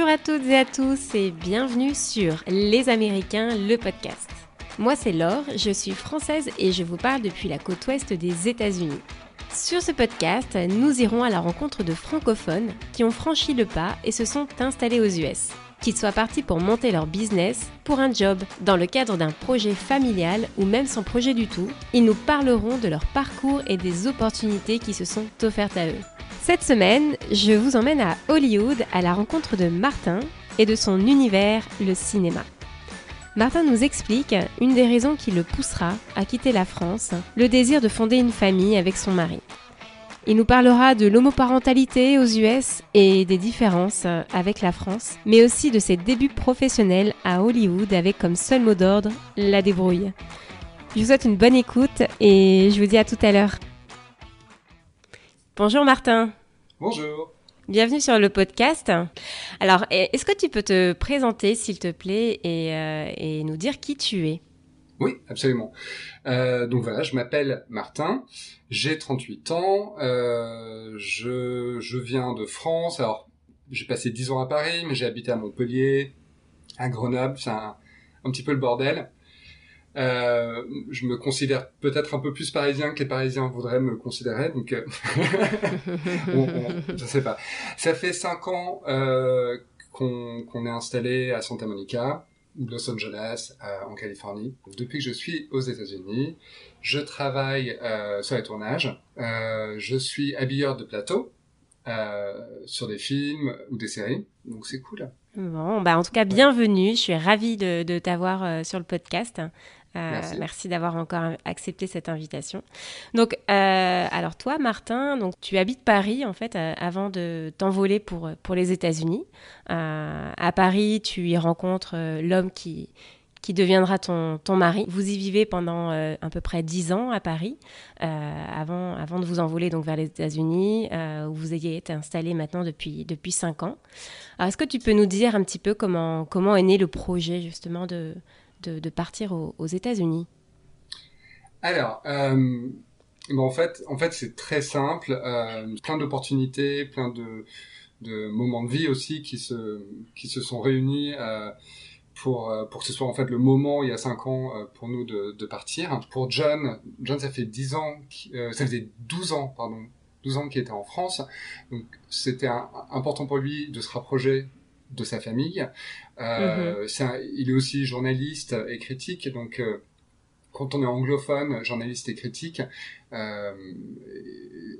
Bonjour à toutes et à tous et bienvenue sur Les Américains, le podcast. Moi c'est Laure, je suis française et je vous parle depuis la côte ouest des États-Unis. Sur ce podcast, nous irons à la rencontre de francophones qui ont franchi le pas et se sont installés aux US. Qu'ils soient partis pour monter leur business, pour un job, dans le cadre d'un projet familial ou même sans projet du tout, ils nous parleront de leur parcours et des opportunités qui se sont offertes à eux. Cette semaine, je vous emmène à Hollywood à la rencontre de Martin et de son univers, le cinéma. Martin nous explique une des raisons qui le poussera à quitter la France, le désir de fonder une famille avec son mari. Il nous parlera de l'homoparentalité aux US et des différences avec la France, mais aussi de ses débuts professionnels à Hollywood avec comme seul mot d'ordre la débrouille. Je vous souhaite une bonne écoute et je vous dis à tout à l'heure. Bonjour Martin. Bonjour. Bienvenue sur le podcast. Alors, est-ce que tu peux te présenter, s'il te plaît, et, euh, nous dire qui tu es? Oui, absolument. Euh, donc voilà, je m'appelle Martin, j'ai 38 ans, euh, je, je viens de France. Alors, j'ai passé 10 ans à Paris, mais j'ai habité à Montpellier, à Grenoble, c'est un, un petit peu le bordel. Euh, je me considère peut-être un peu plus parisien que les Parisiens voudraient me considérer, donc euh, je sais pas. Ça fait cinq ans euh, qu'on est installé à Santa Monica, Los Angeles, euh, en Californie. Depuis que je suis aux États-Unis, je travaille euh, sur les tournages. je suis habilleur de plateau sur des films ou des séries, donc c'est cool. Bon, bah en tout cas, bienvenue. Je suis ravie de, de t'avoir sur le podcast. Euh, merci, d'avoir encore accepté cette invitation. Donc, euh, alors toi, Martin, donc tu habites Paris en fait euh, avant de t'envoler pour pour les États-Unis. à Paris, tu y rencontres l'homme qui qui deviendra ton, ton mari. Vous y vivez pendant à peu près dix ans à Paris, avant, avant de vous envoler donc vers les États-Unis, où vous ayez été installé maintenant depuis, depuis cinq ans. Alors, est-ce que tu peux nous dire un petit peu comment, comment est né le projet justement de, de, partir aux, États-Unis Alors, euh, en fait, en fait c'est très simple. Euh, plein d'opportunités, plein de, moments de vie aussi qui se, qui se sont réunis. Euh, pour, pour que ce soit en fait le moment il y a cinq ans pour nous de, de partir. Pour John, John ça fait 10 ans, ça faisait 12 ans pardon, 12 ans qu'il était en France. Donc c'était important pour lui de se rapprocher de sa famille. Euh, mhm. il est aussi journaliste et critique, donc euh, quand on est anglophone, journaliste et critique, euh,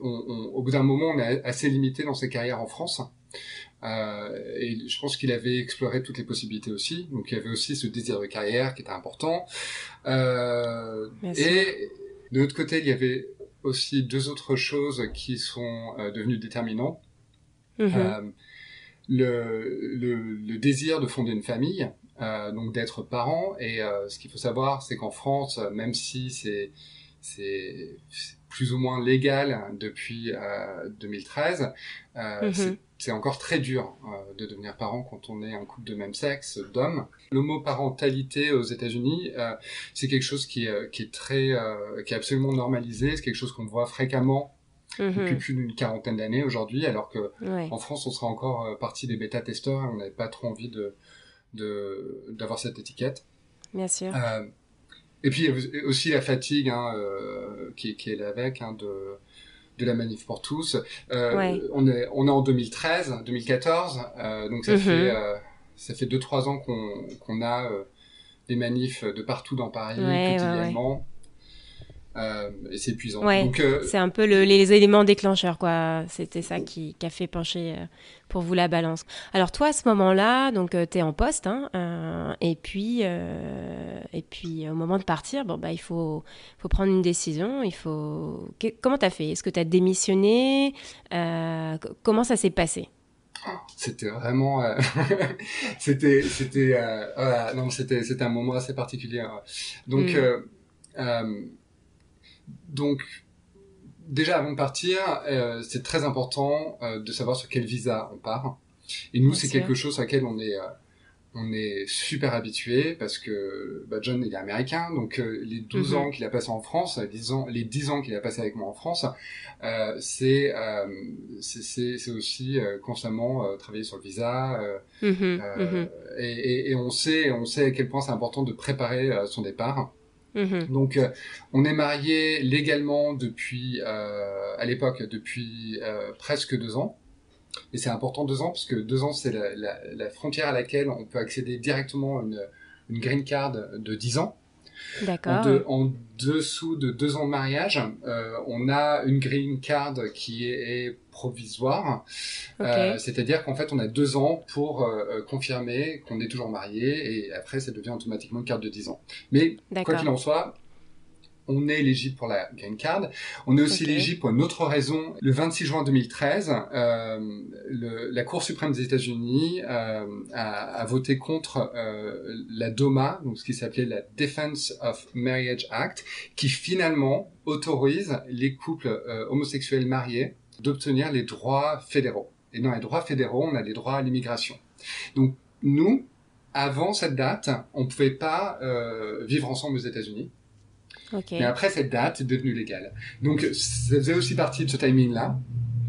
au bout d'un moment, on est assez limité dans ses carrières en France. et je pense qu'il avait exploré toutes les possibilités aussi. Donc il y avait aussi ce désir de carrière qui était important. et de l'autre côté, il y avait aussi deux autres choses qui sont devenues déterminantes. Mhm le, le, le, désir de fonder une famille, euh, donc d'être parent. Et euh, ce qu'il faut savoir, c'est qu'en France, même si c'est c'est plus ou moins légal depuis euh, 2013, euh, mhm. c'est encore très dur euh, de devenir parent quand on est un couple de même sexe, d'hommes. L'homoparentalité aux États-Unis, euh, c'est quelque chose qui, qui est très, qui est absolument normalisé. C'est quelque chose qu'on voit fréquemment depuis mhm. plus d'une quarantaine d'années aujourd'hui, alors que en France, on sera encore euh, partie des bêta-testeurs et on n'avait pas trop envie de d'avoir cette étiquette. Bien sûr. Euh, et puis aussi la fatigue hein, euh, qui, qui est là avec hein, de de la manif pour tous. Euh, on est on est en 2013, 2014, euh, donc ça mhm. fait ça fait deux trois ans qu'on qu'on a des manifs de partout dans Paris quotidiennement. Euh, et c'est épuisant. Donc, euh, c'est un peu le, les éléments déclencheurs, quoi. C'était ça qui, qui, a fait pencher euh, pour vous la balance. Alors toi, à ce moment-là, donc tu es en poste, hein, et puis et puis au moment de partir, bon bah il faut faut prendre une décision. Il faut comment t'as fait? Est-ce que t'as démissionné? Comment ça s'est passé? C'était vraiment c'était c'était voilà, non c'était c'était un moment assez particulier donc mm. Donc, déjà avant de partir, euh, c'est très important euh, de savoir sur quel visa on part. Et nous, c'est quelque chose sur lequel on est, euh, on est super habitué parce que bah, John il est américain, donc euh, les 12 Mhm. ans qu'il a passé en France, les 10 ans, les 10 ans qu'il a passé avec moi en France, euh, c'est euh, c'est- aussi euh, constamment euh, travailler sur le visa euh, euh, mhm, et, et, et on sait on sait à quel point c'est important de préparer euh, son départ. Mhm. Donc, euh, on est marié légalement depuis, euh, à l'époque, depuis euh, presque deux ans. Et c'est important deux ans parce que deux ans, c'est la, la, frontière à laquelle on peut accéder directement à une, green card de 10 ans. En, D'accord. deux- en dessous de deux ans de mariage, euh, on a une green card qui est, est provisoire. Euh, C'est-à-dire qu'en fait, on a deux ans pour euh, euh, confirmer qu'on est toujours marié et après, ça devient automatiquement une carte de 10 ans. Mais quoi qu'il en soit, on est éligible pour la green card. On est aussi Ok. éligible pour une autre raison. Le 26 juin 2013, euh, le- la Cour suprême des États-Unis euh, a, a voté contre euh, la DOMA, donc ce qui s'appelait la Defense of Marriage Act, qui finalement autorise les couples euh, homosexuels mariés d'obtenir les droits fédéraux. Et dans les droits fédéraux, on a les droits à l'immigration. Donc nous, avant cette date, on pouvait pas euh, vivre ensemble aux États-Unis. Ok. Mais après cette date, c'est devenu légal. Donc ça faisait aussi partie de ce timing-là.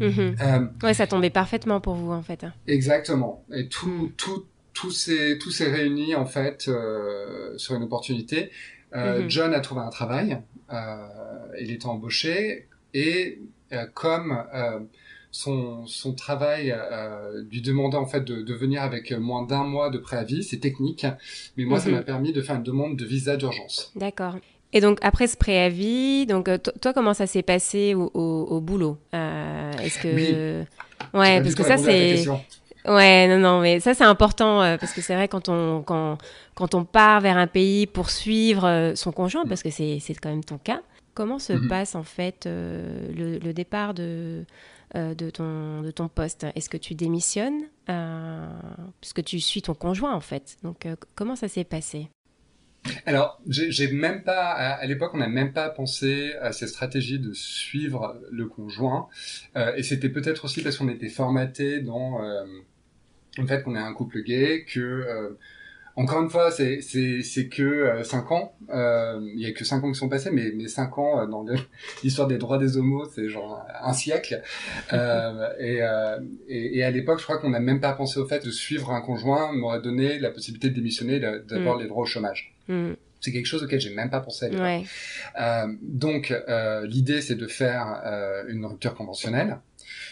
Euh, Ouais, ça tombait parfaitement pour vous en fait. exactement. Et tout, Mm. tout, tout s'est, tout s'est réuni en fait euh, sur une opportunité. Euh, Mhm. John a trouvé un travail. Il était embauché et comme son, son travail lui demandait en fait de, de venir avec moins d'un mois de préavis, c'est technique, mais moi ça Mhm. m'a permis de faire une demande de visa d'urgence. D'accord. Et donc après ce préavis, donc euh, to- toi comment ça s'est passé au, au, au boulot Euh, Est-ce que Oui. ouais parce que ça c'est ouais non non mais ça c'est important euh, parce que c'est vrai quand on quand quand on part vers un pays pour suivre euh, son conjoint parce que c'est c'est quand même ton cas. Comment se Mhm. passe en fait le, le départ de de ton de ton poste? Est-ce que tu démissionnes euh, puisque tu suis ton conjoint en fait? Donc comment ça s'est passé? Alors, j'ai même pas, à, à l'époque, on n'a même pas pensé à ces stratégies de suivre le conjoint. Euh, et c'était peut-être aussi parce qu'on était formaté dans euh, le fait qu'on est un couple gay, que, euh, encore une fois, c'est que euh, cinq ans. Euh, Il y a que cinq ans qui sont passés, mais mais cinq ans euh, dans l'histoire des droits des homos, c'est genre un siècle. Euh, et, euh, et, et à l'époque, je crois qu'on n'a même pas pensé au fait de suivre un conjoint m'aurait donné la possibilité de démissionner, d'avoir les droits au chômage. Hmm, C'est quelque chose auquel j'ai même pas pensé. à l'époque. Ouais. Euh, donc, euh, l'idée, c'est de faire euh, une rupture conventionnelle,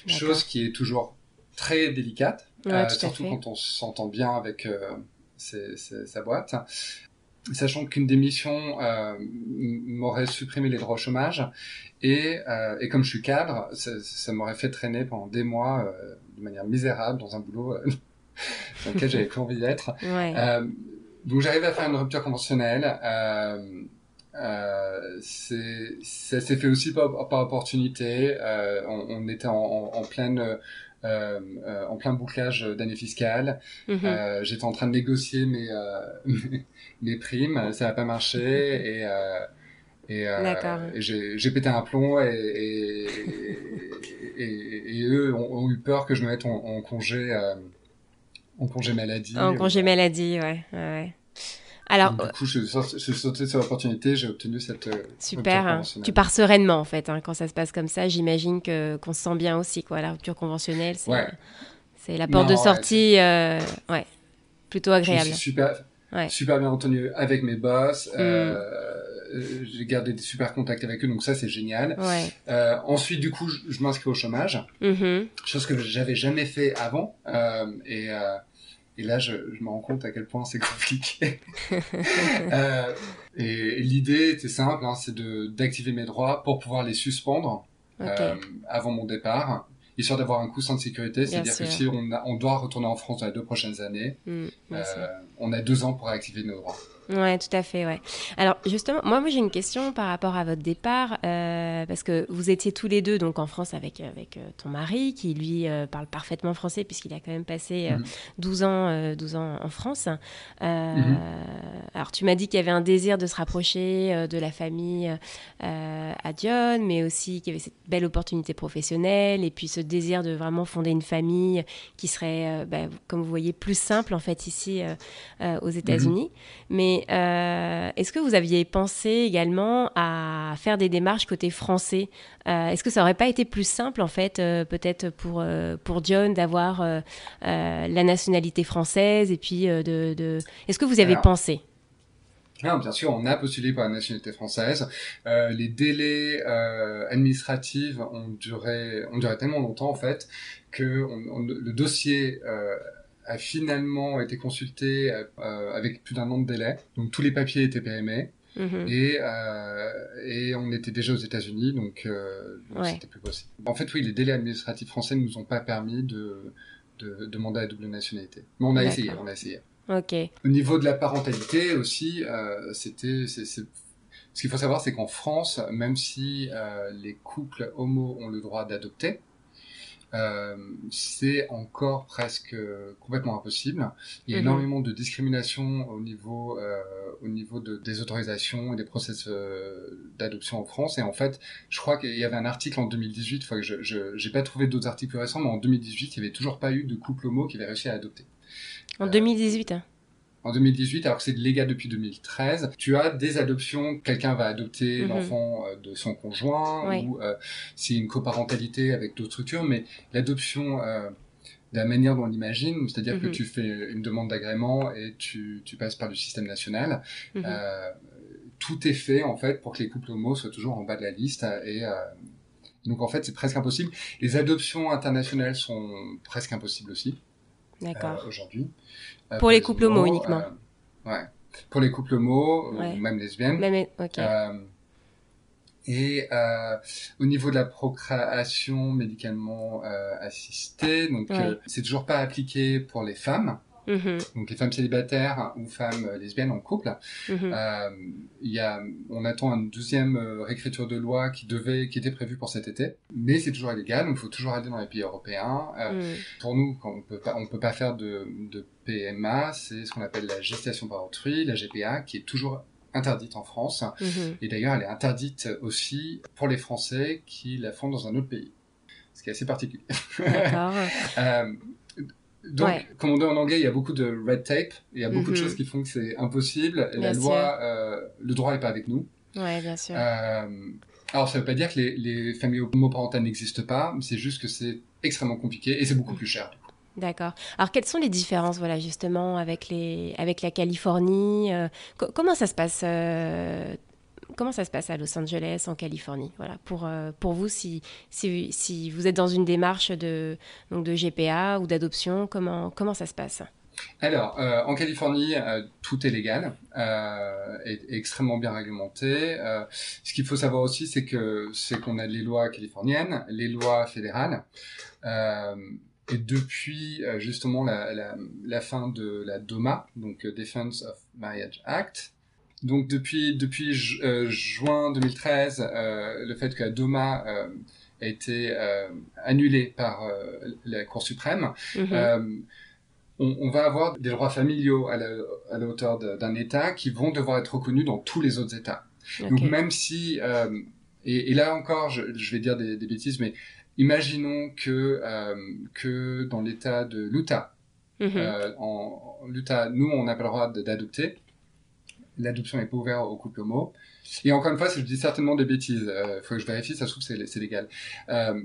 chose qui est toujours très délicate, Ouais, surtout quand on s'entend bien avec ses- ses- sa boîte. Sachant qu'une démission m'aurait supprimé les droits au chômage, et, et comme je suis cadre, ça, ça m'aurait fait traîner pendant des mois de manière misérable dans un boulot dans lequel j'avais plus envie d'être. Ouais. Donc j'arrive à faire une rupture conventionnelle. Euh, euh, c'est- ça s'est fait aussi par, par opportunité. Euh, on, on était en, en, en pleine euh, euh, en plein bouclage d'année fiscale. Mhm. Euh, J'étais en train de négocier mes euh, mes- mes primes, ça n'a pas marché et euh, et, euh, et j'ai j'ai pété un plomb et et, eux ont, ont eu peur que je me mette en, en congé euh, en congé maladie. En congé maladie, ouais. Alors, Donc, du coup, je, suis sauté sur l'opportunité, j'ai obtenu cette euh, super. hein. Tu pars sereinement, en fait, hein, quand ça se passe comme ça. J'imagine qu'on se sent bien aussi, quoi. La rupture conventionnelle, c'est Ouais. la porte Non, de ouais, sortie, euh, ouais, plutôt Je agréable. suis super, super bien entendu avec mes boss. Mm. Euh, j'ai gardé des super contacts avec eux, donc ça c'est génial. Ouais. Euh, ensuite, du coup, je, je m'inscris au chômage, Mhm. chose que j'avais jamais fait avant. Euh, et, euh, et là, je, je me rends compte à quel point c'est compliqué. euh, et et l'idée était simple, hein, c'est d'activer mes droits pour pouvoir les suspendre euh, avant mon départ, histoire d'avoir un coussin de sécurité. C'est-à-dire que si on, a- on doit retourner en France dans les deux prochaines années, Mm, euh, on a deux ans pour réactiver nos droits. Ouais, tout à fait, ouais. Alors justement, moi, moi j'ai une question par rapport à votre départ, euh, parce que vous étiez tous les deux donc en France avec avec euh, ton mari, qui lui euh, parle parfaitement français puisqu'il a quand même passé 12 mhm. ans 12 ans en France. Mhm. Alors tu m'as dit qu'il y avait un désir de se rapprocher de la famille à Dion, mais aussi qu'il y avait cette belle opportunité professionnelle et puis ce désir de vraiment fonder une famille qui serait, bah, comme vous voyez, plus simple en fait ici aux États-Unis. Mhm. Mais euh, est-ce que vous aviez pensé également à faire des démarches côté français euh, Est-ce que ça aurait pas été plus simple en fait, euh, peut-être pour pour John d'avoir la nationalité française et puis de, Est-ce que vous avez pensé? Non, bien sûr, on a postulé pour la nationalité française. les délais administratifs ont duré, ont duré tellement longtemps en fait que le dossier a finalement été consulté euh, avec plus d'un an de délai. Donc tous les papiers étaient périmés. Mhm. Et, euh, et on était déjà aux États-Unis, donc, euh, c'était plus possible. En fait, oui, les délais administratifs français ne nous ont pas permis de, de demander la double nationalité. Mais on a essayé, on a essayé. Ok. Au niveau de la parentalité aussi, c'était, ce qu'il faut savoir, c'est qu'en France, même si les couples homo ont le droit d'adopter, euh, c'est encore presque complètement impossible. Il y a mhm. énormément de discrimination au niveau, euh, au niveau de, des autorisations et des process euh, d'adoption en France. Et en fait, je crois qu'il y avait un article en 2018, que je n'ai pas trouvé d'autres articles récents, mais en 2018, il n'y avait toujours pas eu de couple homo qui avait réussi à adopter. En 2018 hein en 2018, alors que c'est légal depuis 2013, tu as des adoptions, quelqu'un va adopter mhm. l'enfant euh, de son conjoint, ou euh, c'est une coparentalité avec d'autres structures, mais l'adoption euh, de la manière dont on l'imagine, c'est-à-dire que mhm. tu fais une demande d'agrément et tu, tu, passes par le système national, mhm. euh, tout est fait en fait pour que les couples homo soient toujours en bas de la liste et euh, donc en fait c'est presque impossible. Les adoptions internationales sont presque impossibles aussi. D'accord. aujourd'hui. Euh, pour les couples homo uniquement. Euh, ouais. Pour les couples homo, ou même lesbiennes. Même, ok. Euh, et euh, au niveau de la procréation médicalement euh, assistée, donc c'est toujours pas appliqué pour les femmes. Mhm. Donc les femmes célibataires ou femmes euh, lesbiennes en couple. Mhm. euh, y a, on attend une deuxième euh, réécriture de loi qui devait, qui était prévue pour cet été, mais c'est toujours illégal. Donc il faut toujours aller dans les pays européens. Euh, mhm. Pour nous, quand on peut pas, on peut pas faire de, de PMA, c'est ce qu'on appelle la gestation par autrui, la GPA, qui est toujours interdite en France. Et d'ailleurs, elle est interdite aussi pour les Français qui la font dans un autre pays. Ce qui est assez particulier. Euh, donc, comme on dit en anglais, il y a beaucoup de red tape, il y a beaucoup de mhm. choses qui font que c'est impossible. la loi, euh, le droit n'est pas avec nous. Ouais, bien sûr. Euh, alors, ça veut pas dire que les, les familles homoparentales n'existent pas, c'est juste que c'est extrêmement compliqué et c'est beaucoup plus cher. D'accord. Alors, quelles sont les différences, voilà, justement, avec les, avec la Californie euh, Comment ça se passe comment ça se passe à Los Angeles, en Californie Voilà, pour, euh, pour vous, si, si, vous êtes dans une démarche de, donc de GPA ou d'adoption, comment, comment ça se passe? Alors, euh, en Californie, euh, tout est légal, euh, et, extrêmement bien réglementé. ce qu'il faut savoir aussi, c'est que c'est qu'on a les lois californiennes, les lois fédérales, et depuis justement la, la, la, fin de la DOMA, donc Defense of Marriage Act, donc depuis depuis euh, juin 2013, euh, le fait que la DOMA euh, a été annulée par la Cour suprême, mhm. on, on, va avoir des droits familiaux à la, à la hauteur d'un État qui vont devoir être reconnus dans tous les autres États. Donc même si et, et, là encore, je, je vais dire des, des, bêtises, mais imaginons que que dans l'État de l'Utah, mhm. en l'Utah, nous on n'a pas le droit d'adopter l'adoption n'est pas ouverte aux couples homo. Et encore une fois, je dis certainement des bêtises. Il euh, faut que je vérifie, ça se trouve c'est légal. Euh,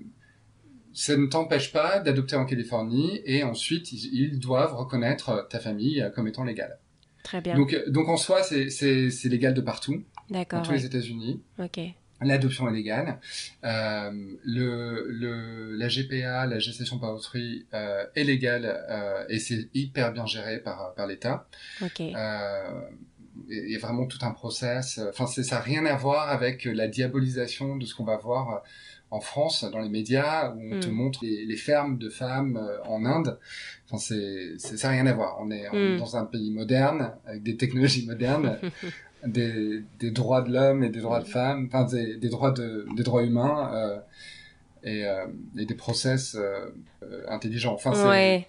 ça ne t'empêche pas d'adopter en Californie et ensuite ils, doivent reconnaître ta famille comme étant légale. Très bien. Donc, donc en soi, c'est légal de partout. D'accord. Dans tous les États-Unis. Ok. L'adoption est légale. Euh, le, le, la GPA, la gestation par autrui, euh, est légale euh, et c'est hyper bien géré par, par l'État. Ok. Euh, a vraiment tout un process. Enfin, ça n'a rien à voir avec la diabolisation de ce qu'on va voir en France dans les médias où on te mm. montre les, fermes de femmes euh, en Inde. Enfin, c'est ça n'a rien à voir. On est, mm. dans un pays moderne avec des technologies modernes. des, des, droits de l'homme et des droits de femmes, enfin des, des droits de, des droits humains euh, et, euh, et, des process euh, intelligents. Enfin, ouais.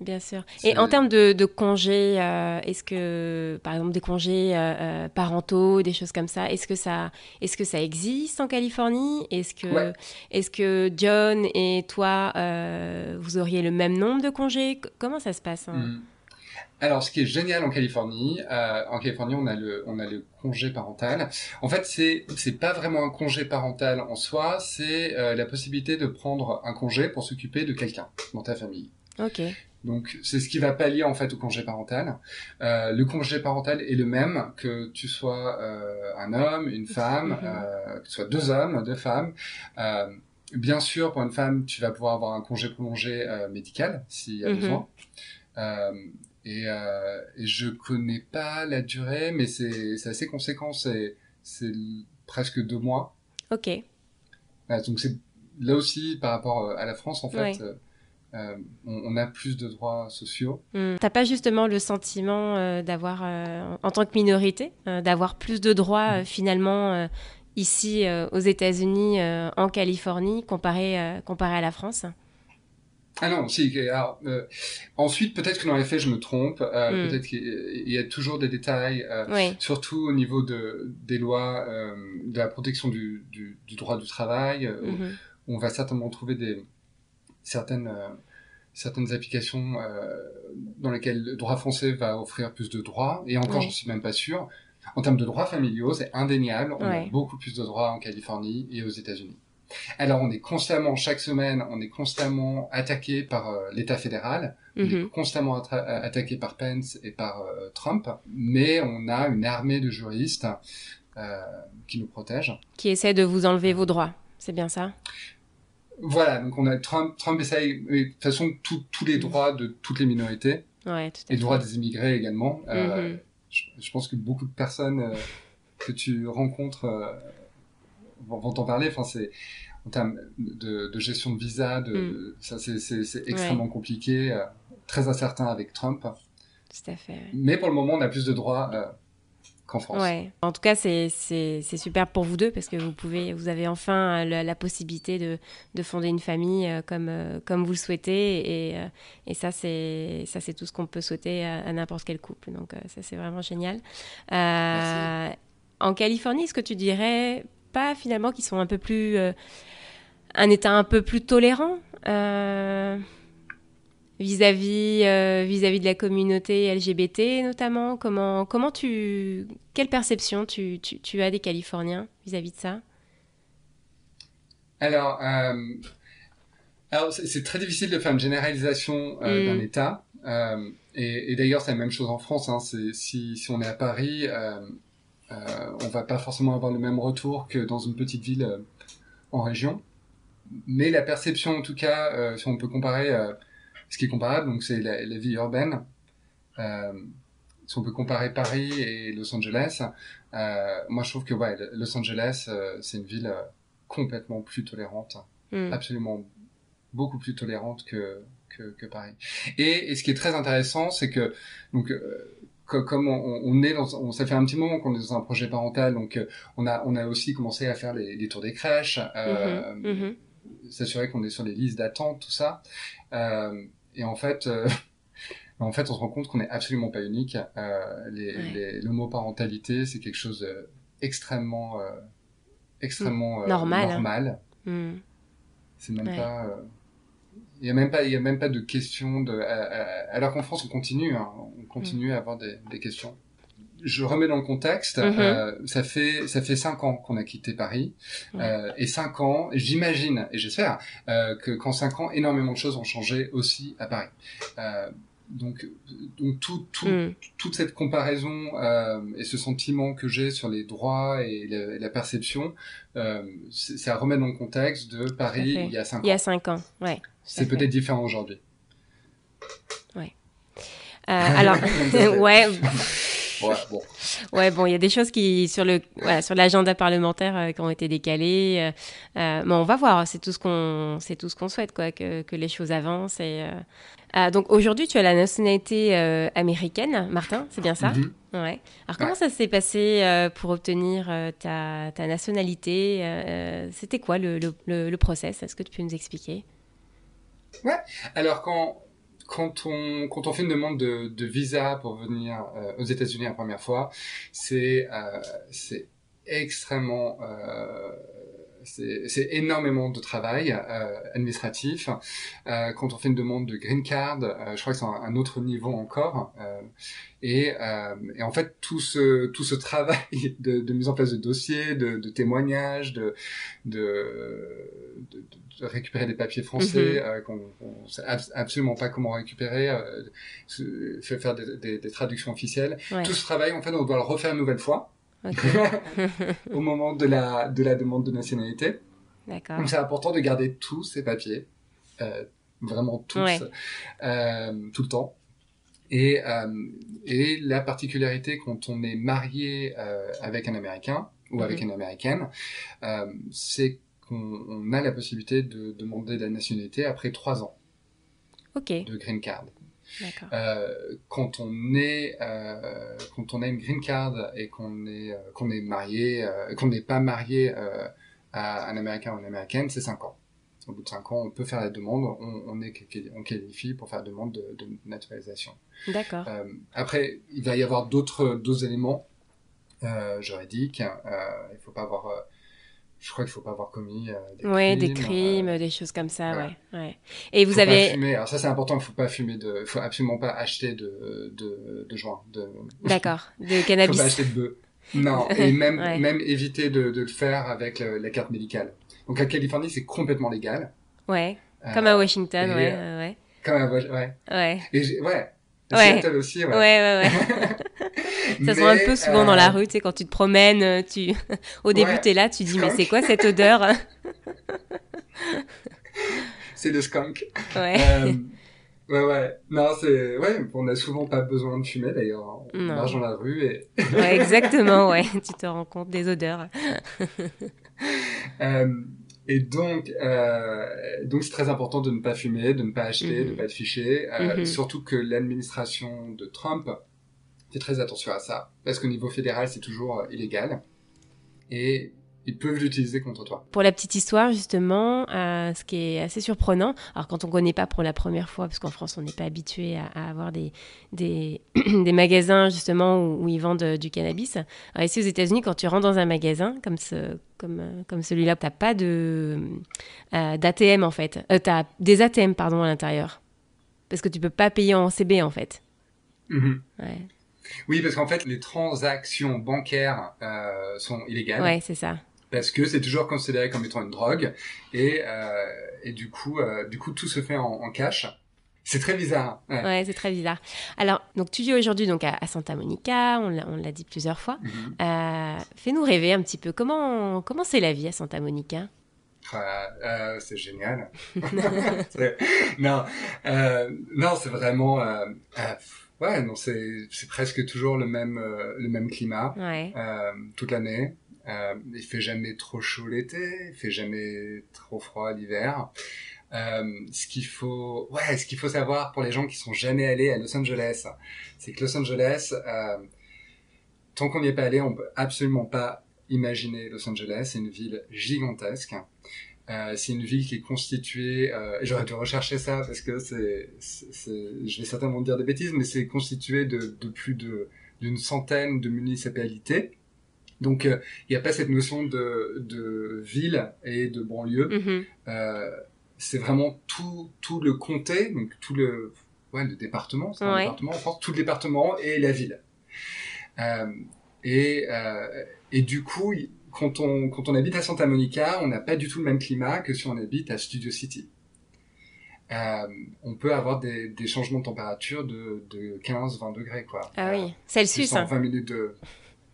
Bien sûr. Et en termes de, congés, euh, est-ce que, par exemple, des congés euh, euh, parentaux, des choses comme ça, est-ce que ça, est-ce que ça existe en Californie? Est-ce que, est-ce que John et toi, vous auriez le même nombre de congés? Comment ça se passe hein? Hmm. Alors, ce qui est génial en Californie, en Californie, on a le, on a le congé parental. En fait, c'est, c'est pas vraiment un congé parental en soi, c'est la possibilité de prendre un congé pour s'occuper de quelqu'un dans ta famille. Ok. Donc c'est ce qui va pallier en fait au congé parental. Euh, le congé parental est le même que tu sois euh, un homme, une femme, euh, que tu sois deux hommes, deux femmes. Euh, bien sûr, pour une femme, tu vas pouvoir avoir un congé prolongé euh, médical s'il y a mhm. besoin. Euh, et, et je connais pas la durée, mais c'est assez conséquent. C'est c'est presque deux mois. Ok. donc c'est là aussi par rapport à la France en fait. Euh, on, a plus de droits sociaux. Hmm. T'as pas justement le sentiment euh, d'avoir, euh, en tant que minorité, d'avoir plus de droits finalement ici aux États-Unis, en Californie, comparé, comparé à la France? Ah non, si. Alors, ensuite, peut-être que dans les faits, je me trompe. Hmm. Peut-être qu'il y a toujours des détails, surtout au niveau de, des lois de la protection du, droit du travail. Mm-hmm. on va certainement trouver des, certaines euh, certaines applications euh, dans lesquelles le droit français va offrir plus de droits, et encore, je j'en suis même pas sûr. En termes de droits familiaux, c'est indéniable. On a beaucoup plus de droits en Californie et aux États-Unis. Alors, on est constamment, chaque semaine, on est constamment attaqué par euh, l'État fédéral, on est mhm. constamment attaqué par Pence et par Trump, mais on a une armée de juristes qui nous protègent. Qui essaie de vous enlever vos droits, c'est bien ça? Voilà, donc on a Trump, Trump essaye, de toute façon, tous les droits de toutes les minorités. Ouais, et les droits des immigrés également. Euh, mhm. je, pense que beaucoup de personnes euh, que tu rencontres euh, vont, t'en parler. Enfin, c'est en termes de, gestion de visa, de, mm. ça c'est extrêmement compliqué, très incertain avec Trump. Tout à fait. Mais pour le moment, on a plus de droits France. Ouais. En tout cas, c'est super pour vous deux parce que vous, pouvez, vous avez enfin la, possibilité de, de, fonder une famille euh, comme, euh, comme vous le souhaitez. Et, euh, et ça, c'est tout ce qu'on peut souhaiter à, n'importe quel couple. Donc, ça, c'est vraiment génial. en Californie, est-ce que tu dirais pas finalement qu'ils sont un peu plus. un État un peu plus tolérant vis-à-vis euh, vis-à-vis de la communauté LGBT notamment? Comment comment tu quelle perception tu, tu, as des Californiens vis-à-vis de ça? Alors euh, alors c'est très difficile de faire une généralisation euh, d'un mm. État et, et d'ailleurs c'est la même chose en France hein, si, si on est à Paris on va pas forcément avoir le même retour que dans une petite ville en région. Mais la perception en tout cas si on peut comparer ce qui est comparable, donc c'est la, vie urbaine. Euh, si on peut comparer Paris et Los Angeles, euh, moi je trouve que ouais, Los Angeles, euh, c'est une ville euh, complètement plus tolérante, hmm. absolument beaucoup plus tolérante que, que, que Paris. Et, et, ce qui est très intéressant, c'est que donc euh, comme on, on, est dans, on, ça fait un petit moment qu'on est dans un projet parental, donc on a on a aussi commencé à faire les, les tours des crèches, euh, mm-hmm. Mm-hmm. s'assurer qu'on est sur les listes d'attente, tout ça. Euh, et en fait, euh, en fait, on se rend compte qu'on n'est absolument pas unique. Euh, L'homoparentalité, c'est quelque chose d'extrêmement, euh, extrêmement normal. normal. C'est même pas. Il n'y a même pas, il y a même pas de questions de. alors qu'en France, on continue, hein, on continue à avoir des, des questions je remets dans le contexte. Mhm. Euh, ça fait ça fait cinq ans qu'on a quitté Paris euh, et cinq ans, j'imagine et j'espère euh, que qu'en cinq ans, énormément de choses ont changé aussi à Paris. Euh, donc donc tout, tout mm. toute cette comparaison euh, et ce sentiment que j'ai sur les droits et la, la perception, c'est à remettre dans le contexte de Paris il y a cinq ans. Il y a cinq ans, ouais. C'est peut-être différent aujourd'hui. Ouais. alors ouais. Ouais, bon. Ouais, bon, il y a des choses qui sur le voilà, sur l'agenda parlementaire euh, qui ont été décalées. Euh, euh, bon, on va voir. C'est tout ce qu'on c'est tout ce qu'on souhaite, quoi, que, que, les choses avancent. Et ah, donc aujourd'hui, tu as la nationalité américaine, Martin, c'est bien ça Mhm. Ouais. Alors comment ça s'est passé pour obtenir ta, ta, nationalité C'était quoi le, le, le, le process? Est-ce que tu peux nous expliquer? Ouais. Alors quand quand on quand on fait une demande de, visa pour venir euh, aux États-Unis la première fois, c'est euh, extrêmement euh, c'est énormément de travail euh, administratif. Euh, quand on fait une demande de green card, euh, je crois que c'est un, un, autre niveau encore. Euh, et, euh, et, en fait, tout ce tout ce travail de, de mise en place de dossiers, de, de témoignages, de, de, de récupérer des papiers français mm -hmm. qu'on on sait absolument pas comment récupérer, euh, faire des, des, des, traductions officielles. Ouais. Tout ce travail, en fait, on doit le refaire une nouvelle fois Okay. au moment de la de la demande de nationalité. D'accord. Donc c'est important de garder tous ces papiers, euh, vraiment tous, Ouais. euh, tout le temps. Et, euh, et la particularité quand on est marié avec un Américain ou avec Mhm. une Américaine, c'est qu'on on a la possibilité de demander la nationalité après trois ans Ok, de green card. Euh, quand on est euh, quand on a une green card et qu'on est euh, qu'on est marié qu'on n'est pas marié à un américain ou une américaine c'est 5 ans. Au bout de 5 ans on peut faire la demande. On, on est on qualifie pour faire la demande de, de naturalisation. D'accord. euh, après il va y avoir d'autres d'autres éléments euh, juridiques. Euh, il faut pas avoir je crois qu'il faut pas avoir commis euh, des Ouais, crimes, des crimes, euh, des choses comme ça, voilà. ouais. ouais. Et vous faut pas avez. fumer. Alors ça c'est important, il faut pas fumer de, faut absolument pas acheter de de, de joint, de. D'accord, de Faut pas cannabis. acheter de bœuf. Non, et même Ouais. même éviter de, de le faire avec le- la carte médicale. Donc à Californie c'est complètement légal. Ouais, Euh, comme à Washington, et, ouais, ouais. Comme à Wash- ouais. Ouais, Et j'ai- ouais. Ouais. Seattle aussi, ouais, ouais. ouais. ouais. Ça se un peu souvent dans la euh, rue, tu sais, quand tu te promènes, euh, tu... au début, Ouais. t'es là, tu dis, mais Skunk. c'est quoi cette odeur C'est le skunk. Ouais. Euh, ouais, ouais. Non, c'est, ouais, on n'a souvent pas besoin de fumer d'ailleurs. On Non. marche dans la rue et, ouais, exactement, ouais. Tu te rends compte des odeurs. Euh, et donc, euh, donc c'est très important de ne pas fumer, de ne pas acheter, de ne pas être fiché. Euh, Mhm. Surtout que l'administration de Trump fait très attention à ça, parce qu'au niveau fédéral, c'est toujours euh, illégal. Et ils peuvent l'utiliser contre toi. Pour la petite histoire, justement, euh, ce qui est assez surprenant, alors quand on ne connaît pas pour la première fois, parce qu'en France, on n'est pas habitué à, à avoir des, des, des magasins, justement, où, où ils vendent euh, du cannabis. Alors ici, aux États-Unis, quand tu rentres dans un magasin comme, ce, comme, comme celui-là, tu n'as pas de, euh, d'ATM, en fait. Euh, tu as des ATM, pardon, à l'intérieur. Parce que tu peux pas payer en CB, en fait. Mhm. Ouais, Oui, parce qu'en fait, les transactions bancaires euh, sont illégales. ouais c'est ça. parce que c'est toujours considéré comme étant une drogue et euh, et du coup euh, du coup tout se fait en, en cash c'est très bizarre ouais. Ouais, c'est très bizarre. Alors, donc tu vis aujourd'hui donc à, à Santa Monica, on l'a dit plusieurs fois. Mhm. Euh, Fais-nous rêver un petit peu. Comment comment c'est la vie à Santa Monica? Euh, euh, c'est génial non euh, non c'est vraiment euh, ouais non c'est c'est presque toujours le même euh, le même climat Ouais. euh, toute l'année euh, il fait jamais trop chaud l'été il fait jamais trop froid l'hiver Euh, ce qu'il faut, ouais, ce qu'il faut savoir pour les gens qui sont jamais allés à Los Angeles, c'est que Los Angeles, euh, tant qu'on n'y est pas allé, on peut absolument pas imaginer Los Angeles. C'est une ville gigantesque. Euh, c'est une ville qui est constituée. Euh, J'aurais dû rechercher ça parce que c'est, je vais certainement dire des bêtises, mais c'est constitué de, de plus de d'une centaine de municipalités. Donc, euh, il n'y a pas cette notion de, de ville et de banlieue. Mhm. Euh, c'est vraiment tout, tout le comté, donc tout le, ouais, le département, c'est un Ouais. département en France, tout le département et la ville. Et, et du coup, quand on, quand on habite à Santa Monica, on n'a pas du tout le même climat que si on habite à Studio City. Euh, on peut avoir des, des changements de température de, de 15-20 degrés, quoi. Ah oui, Celsius. Hein. 20 minutes de...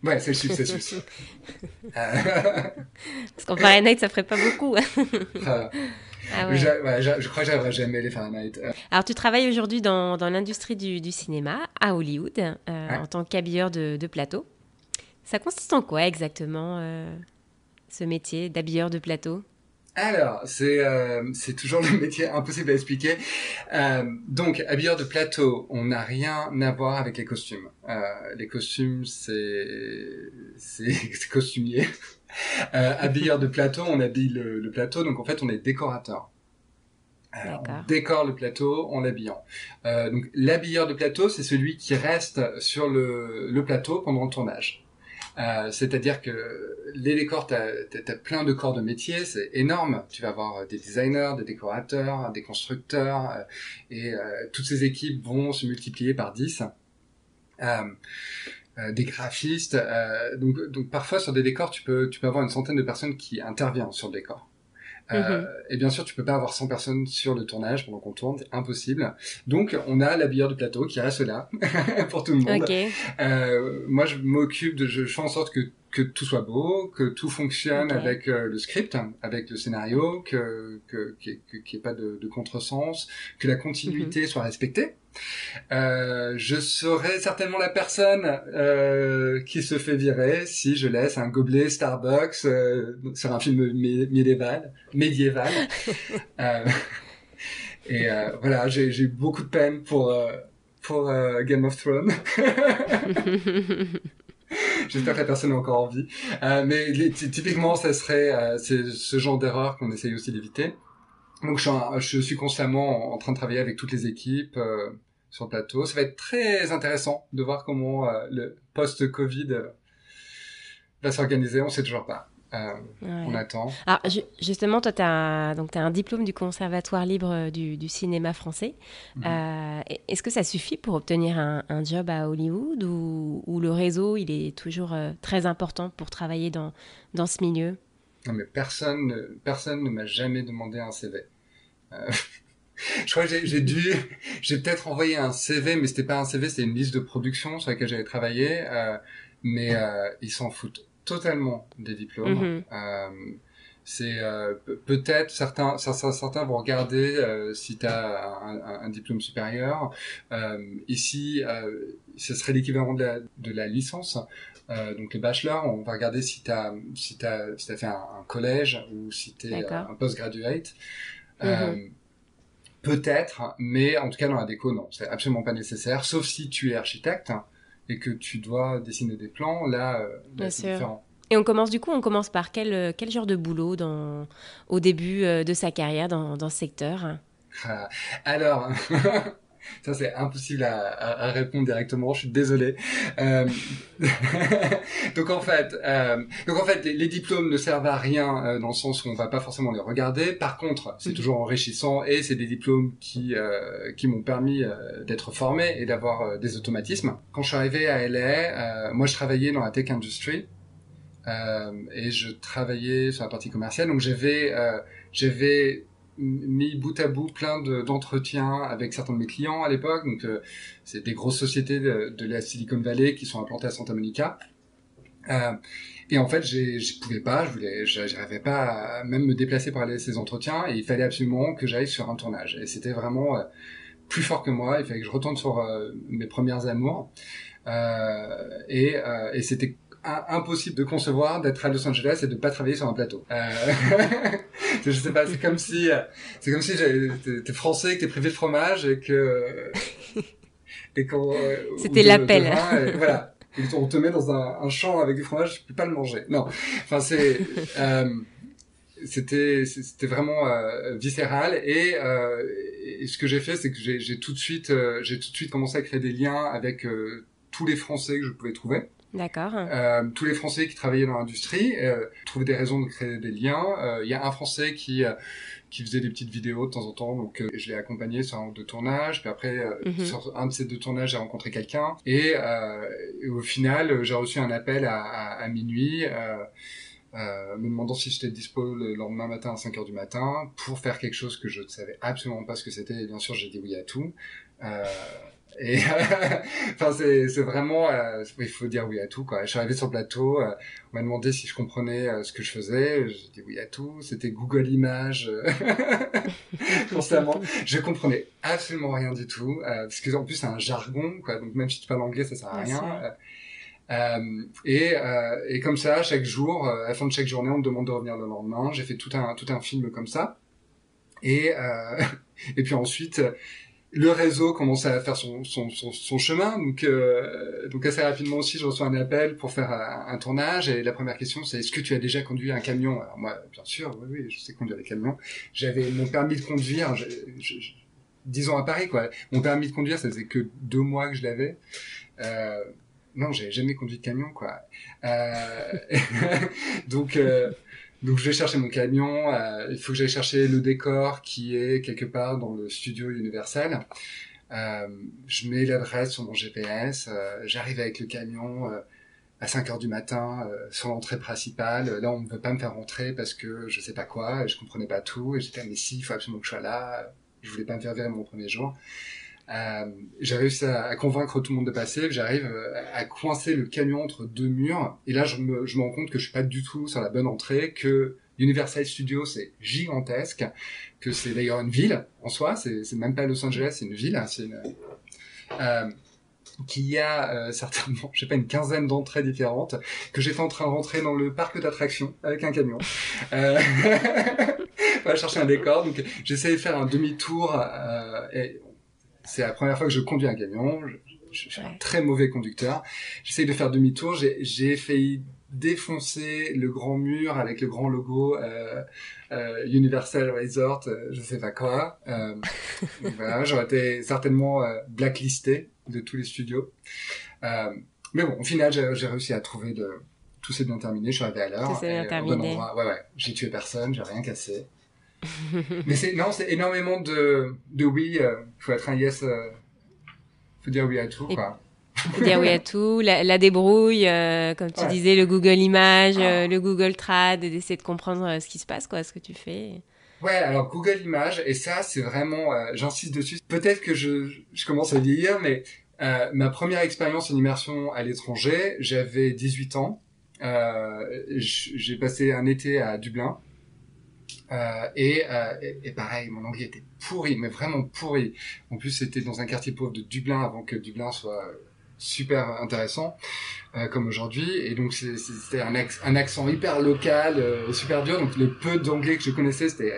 Ouais, Celsius, Celsius. Euh, Parce qu'en Fahrenheit, ça ferait pas beaucoup. Euh, Ah ouais. je, crois que j'arriverai jamais les Fahrenheit. Alors, tu travailles aujourd'hui dans, dans l'industrie du, du, cinéma à Hollywood en tant qu'habilleur de, de, plateau. Ça consiste en quoi exactement ce métier d'habilleur de plateau? Alors, c'est euh, c'est toujours le métier impossible à expliquer. Euh, donc, habilleur de plateau, on n'a rien à voir avec les costumes. Euh, les costumes, c'est c'est costumier. Euh, habilleur de plateau, on habille le, le, plateau, donc en fait, on est décorateur. Euh, on décore le plateau en l'habillant. Euh, donc, l'habilleur de plateau, c'est celui qui reste sur le, le plateau pendant le tournage. Euh, c'est-à-dire que les décors, tu as, plein de corps de métier, c'est énorme. Tu vas avoir des designers, des décorateurs, des constructeurs, euh, et euh, toutes ces équipes vont se multiplier par 10. des graphistes, donc, donc parfois sur des décors, tu peux, tu peux avoir une centaine de personnes qui interviennent sur le décor. Euh, mhm. Et bien sûr, tu peux pas avoir 100 personnes sur le tournage pendant qu'on tourne, c'est impossible. Donc, on a l'habilleur de plateau qui reste là pour tout le monde. Euh, moi, je m'occupe de, je, fais en sorte que que tout soit beau, que tout fonctionne avec euh, le script, avec le scénario, que qu'il n'y ait pas de, de contresens, que la continuité mhm. soit respectée. Euh, je serai certainement la personne euh, qui se fait virer si je laisse un gobelet Starbucks euh, sur un film médiéval. médiéval. Et voilà, j'ai eu beaucoup de peine pour pour Game of Thrones. J'espère que la personne est encore en vie. mais typiquement, ça serait c'est ce genre d'erreur qu'on essaye aussi d'éviter. Donc je suis, constamment en train de travailler avec toutes les équipes, euh, sur le plateau. Ça va être très intéressant de voir comment euh, le post-Covid euh, va s'organiser. On sait toujours pas. Euh, on attend. Alors, justement, toi, tu as, as, un diplôme du Conservatoire libre du, cinéma français. Mhm. Est-ce que ça suffit pour obtenir un, job à Hollywood ou, le réseau, il est toujours très important pour travailler dans, dans ce milieu? Non, mais personne, personne ne m'a jamais demandé un CV. je crois que j'ai dû, j'ai peut-être envoyé un CV, mais c'était pas un CV, c'était une liste de production sur laquelle j'avais travaillé, euh, mais euh, ils s'en foutent totalement des diplômes. Mm-hmm. euh, c'est euh, peut-être certains, certains, certains vont regarder euh, si tu as un, un, diplôme supérieur. ici, ce serait l'équivalent de la, de la licence. donc les bachelors, on va regarder si tu as, si as, si as fait un, collège ou si tu es un postgraduate. Mm Peut-être, mais en tout cas dans la déco, non, c'est absolument pas nécessaire, sauf si tu es architecte et que tu dois dessiner des plans, là, euh, c'est différent. Et on commence du coup, on commence par quel, euh, quel genre de boulot dans, au début euh, de sa carrière dans, dans ce secteur? Alors, Ça, c'est impossible à, à, répondre directement. Je suis désolé. Euh... donc en fait, euh... donc en fait, les, diplômes ne servent à rien euh, dans le sens où on va pas forcément les regarder. Par contre, c'est toujours enrichissant et c'est des diplômes qui qui m'ont permis d'être formé et d'avoir des automatismes. Quand je suis arrivé à LA, moi je travaillais dans la tech industry. et je travaillais sur la partie commerciale, donc j'avais j'avais mis bout à bout plein d'entretiens avec certains de mes clients à l'époque. Donc, euh, c'est des grosses sociétés de, de, la Silicon Valley qui sont implantées à Santa Monica. Euh, et en fait, je pouvais pas, je voulais, j'arrivais pas à même me déplacer pour aller à ces entretiens. Et il fallait absolument que j'aille sur un tournage. Et c'était vraiment euh, plus fort que moi. Il fallait que je retourne sur euh, mes premières amours. et, et c'était impossible de concevoir d'être à Los Angeles et de pas travailler sur un plateau. Euh... je sais pas, c'est comme si, c'est comme si t'es français, que t'es privé de fromage et que et quand euh, c'était l'appel. Voilà, et on te met dans un, un, champ avec du fromage, tu peux pas le manger. Non, enfin c'est euh, c'était c'était vraiment euh, viscéral et, euh, et, ce que j'ai fait c'est que j'ai tout de suite euh, j'ai tout de suite commencé à créer des liens avec tous les Français que je pouvais trouver D'accord. Euh, tous les Français qui travaillaient dans l'industrie euh, trouvaient des raisons de créer des liens. Euh, il y a un Français qui qui faisait des petites vidéos de temps en temps, donc je l'ai accompagné sur un ou deux tournages. Puis après, mhm. sur un de ces deux tournages, j'ai rencontré quelqu'un. Et, et, au final, j'ai reçu un appel à, à, à minuit. Euh, me demandant si j'étais dispo le lendemain matin à 5 heures du matin pour faire quelque chose que je ne savais absolument pas ce que c'était. Et bien sûr, j'ai dit oui à tout. Euh, Et enfin, c'est, c'est vraiment, euh, il faut dire oui à tout. Quoi. Je suis arrivé sur le plateau, euh, on m'a demandé si je comprenais euh, ce que je faisais. J'ai dit oui à tout. C'était Google Images constamment. je comprenais absolument rien du tout, parce que en plus c'est un jargon. Quoi. Donc même si tu parles anglais, ça sert à rien. Euh, et, euh, et comme ça, chaque jour, à la fin de chaque journée, on me demande de revenir le lendemain. J'ai fait tout un tout un film comme ça. Et et puis ensuite, le réseau commençait à faire son, son, son, chemin. Donc, euh, donc assez rapidement aussi, je reçois un appel pour faire un, tournage. Et la première question, c'est est-ce que tu as déjà conduit un camion? Alors moi, bien sûr, oui, oui, je sais conduire des camions. J'avais mon permis de conduire, disons à Paris, quoi. Mon permis de conduire, ça faisait que deux mois que je l'avais. Euh, non, j'avais jamais conduit de camion, quoi. Euh, donc, euh, donc je vais chercher mon camion, euh, il faut que j'aille chercher le décor qui est quelque part dans le studio Universal. Euh, je mets l'adresse sur mon GPS, euh, j'arrive avec le camion euh, à 5 heures du matin euh, sur l'entrée principale. Là, on ne veut pas me faire rentrer parce que je sais pas quoi, et je comprenais pas tout, et j'étais mais si, il faut absolument que je sois là. Je voulais pas me faire virer mon premier jour. Euh, j'ai réussi à, convaincre tout le monde de passer, j'arrive euh, à coincer le camion entre deux murs, et là je me, je me rends compte que je suis pas du tout sur la bonne entrée, que Universal Studios c'est gigantesque, que c'est d'ailleurs une ville en soi, c'est même pas Los Angeles, c'est une ville, hein, c'est une... Euh, qu'il y a euh, certainement, je sais pas, une quinzaine d'entrées différentes, que j'étais en train de rentrer dans le parc d'attractions avec un camion. Euh, va chercher un décor, donc j'essayais de faire un demi-tour, euh, c'est la première fois que je conduis un camion. Je, suis un très mauvais conducteur. J'essaye de faire demi-tour. J'ai failli défoncer le grand mur avec le grand logo euh, euh, Universal Resort, euh, je sais pas quoi. Euh, voilà, j'aurais été certainement blacklisté de tous les studios. Euh, mais bon, au final, j'ai réussi à trouver de tout s'est bien terminé. Je suis arrivé à l'heure. Tout s'est bien terminé. Ouais, ouais. J'ai tué personne, j'ai rien cassé. Mais c'est non, c'est énormément de de oui. Euh, faut être un yes. Euh, faut dire oui à tout, quoi. Faut dire oui à tout, la, débrouille, euh, comme tu disais, le Google Images, ah. euh, le Google Trad, d'essayer de comprendre ce qui se passe, quoi, ce que tu fais. Ouais, alors Google Images, et ça, c'est vraiment, j'insiste dessus. Peut-être que je, je commence à vieillir, mais ma première expérience en immersion à l'étranger, j'avais 18 ans. j'ai passé un été à Dublin euh, et, euh, et, pareil, mon anglais était pourri, mais vraiment pourri. En plus, c'était dans un quartier pauvre de Dublin avant que Dublin soit super intéressant euh, comme aujourd'hui. Et donc, c'était un, un, accent hyper local, euh, super dur. Donc, le peu d'anglais que je connaissais, c'était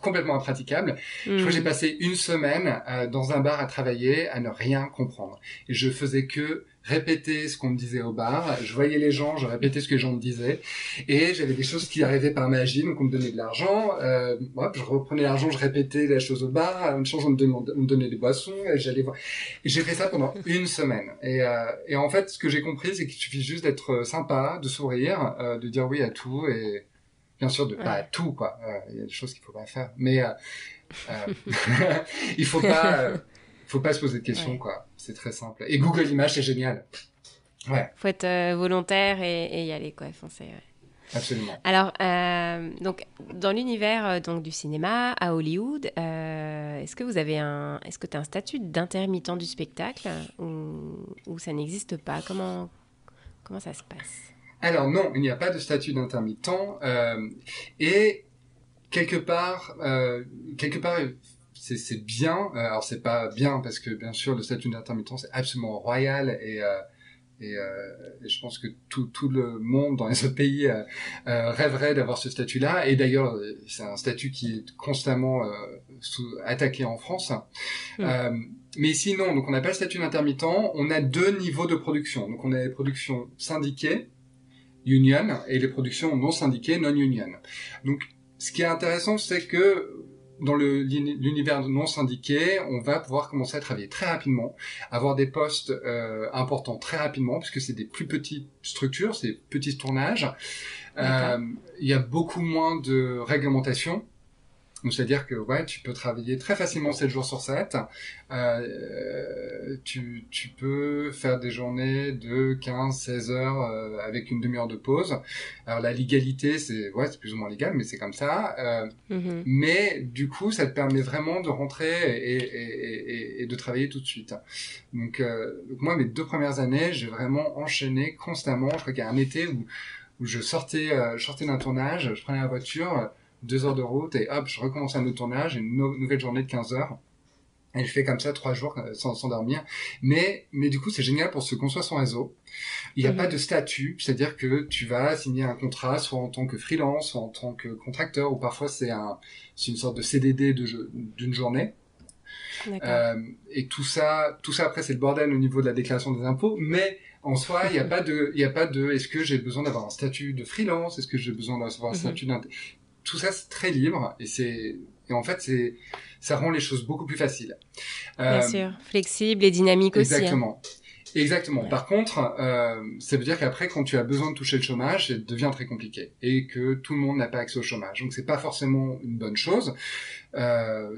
complètement impraticable. Je crois que j'ai hmm. passé une semaine dans un bar à travailler, à ne rien comprendre. Et je faisais que répéter ce qu'on me disait au bar. Je voyais les gens, je répétais ce que les gens me disaient. Et j'avais des choses qui arrivaient par magie. Donc on me donnait de l'argent. Euh, je reprenais l'argent, je répétais la chose au bar. Une chose, on me, donnait, on me donnait des boissons. Et j'allais voir. J'ai fait ça pendant une semaine. Et, euh, et en fait, ce que j'ai compris, c'est qu'il suffit juste d'être sympa, de sourire, euh, de dire oui à tout. Et bien sûr, de pas à tout, quoi. Euh, il y a des choses qu'il faut pas faire. Mais... Euh, il faut pas faut pas se poser de questions, quoi. C'est très simple. Et Google Images, c'est génial. Ouais. Faut être euh, volontaire et, y aller, quoi. Ouais. Absolument. Alors, euh, donc, dans l'univers euh, donc du cinéma à Hollywood, est-ce que vous avez un, est-ce que tu as un statut d'intermittent du spectacle ou, ou ça n'existe pas? Comment comment ça se passe? Alors non, il n'y a pas de statut d'intermittent et quelque part, quelque part, c'est bien. Euh, alors c'est pas bien parce que bien sûr le statut d'intermittent c'est absolument royal et euh, et, euh, et, je pense que tout, tout le monde dans les autres pays euh, euh rêverait d'avoir ce statut-là. Et d'ailleurs, c'est un statut qui est constamment euh, sous, attaqué en France. Mmh. Euh, mais sinon, donc on n'a pas le statut d'intermittent. On a deux niveaux de production. Donc on a les productions syndiquées, union, et les productions non syndiquées, non union. Donc ce qui est intéressant, c'est que dans l'univers non syndiqué, on va pouvoir commencer à travailler très rapidement, avoir des postes euh, importants très rapidement, puisque c'est des plus petites structures, c'est petits tournages. Euh, il y a beaucoup moins de réglementation. Donc c'est-à-dire que ouais, tu peux travailler très facilement 7 jours sur 7. Euh, tu, tu peux faire des journées de 15, 16 heures euh, avec une demi-heure de pause. Alors la légalité, c'est ouais, c'est plus ou moins légal, mais c'est comme ça. Euh, mm-hmm. Mais du coup, ça te permet vraiment de rentrer et, et, et, et de travailler tout de suite. Donc, euh, donc moi, mes deux premières années, j'ai vraiment enchaîné constamment. Je crois qu'il y a un été où où je sortais, euh, je sortais d'un tournage, je prenais la voiture, deux heures de route et hop, je recommence un autre tournage, une nouvelle journée de 15 heures. Et je fais comme ça trois jours euh, sans, sans dormir. Mais, mais du coup, c'est génial pour se construire son réseau. Il n'y a mhm. pas de statut, c'est-à-dire que tu vas signer un contrat soit en tant que freelance, soit en tant que contracteur, ou parfois c'est un, une sorte de CDD de, d'une journée. Euh, et tout ça, tout ça après c'est le bordel au niveau de la déclaration des impôts, mais en soi, il n'y a pas de, il a pas de, est-ce que j'ai besoin d'avoir un statut de freelance, est-ce que j'ai besoin d'avoir un mhm. statut d'un, tout ça c'est très libre et c'est, et en fait c'est, ça rend les choses beaucoup plus faciles. Bien euh, sûr, flexible et dynamique aussi. Hein. Exactement. Exactement. Par contre, euh, ça veut dire qu'après, quand tu as besoin de toucher le chômage, ça devient très compliqué et que tout le monde n'a pas accès au chômage. Donc, c'est pas forcément une bonne chose. Euh,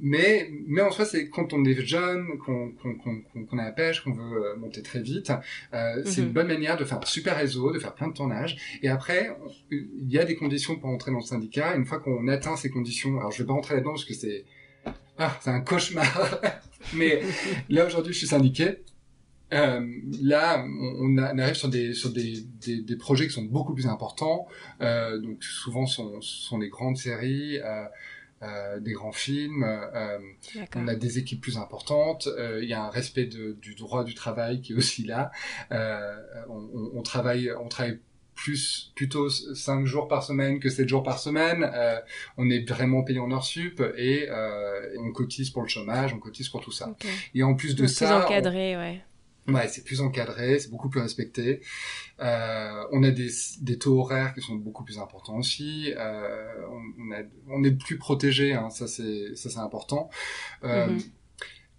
mais, mais en soi, c'est quand on est jeune, qu'on qu'on a la pêche, qu'on veut euh, monter très vite, euh, c'est une mhm. bonne manière de faire un super réseau, de faire plein de tournages. Et après, il y a des conditions pour entrer dans le syndicat. Une fois qu'on atteint ces conditions, alors je vais pas rentrer là-dedans parce que c'est ah, c'est un cauchemar. mais là aujourd'hui, je suis syndiqué. Euh, là, on, arrive sur des sur des, des, des, projets qui sont beaucoup plus importants. Euh, donc souvent, sont sont des grandes séries. Euh, euh, des grands films, euh, on a des équipes plus importantes, euh, il y a un respect de, du droit du travail qui est aussi là. On, on, travaille, on travaille plus plutôt 5 jours par semaine que 7 jours par semaine. Euh, on est vraiment payé en heure sup et euh, on cotise pour le chômage, on cotise pour tout ça. Et en plus de ça, encadré, ouais. Ouais, c'est plus encadré, c'est beaucoup plus respecté. Euh, on a des, taux horaires qui sont beaucoup plus importants aussi. Euh, on, est plus protégé, hein, ça c'est ça c'est important. Euh, mm-hmm.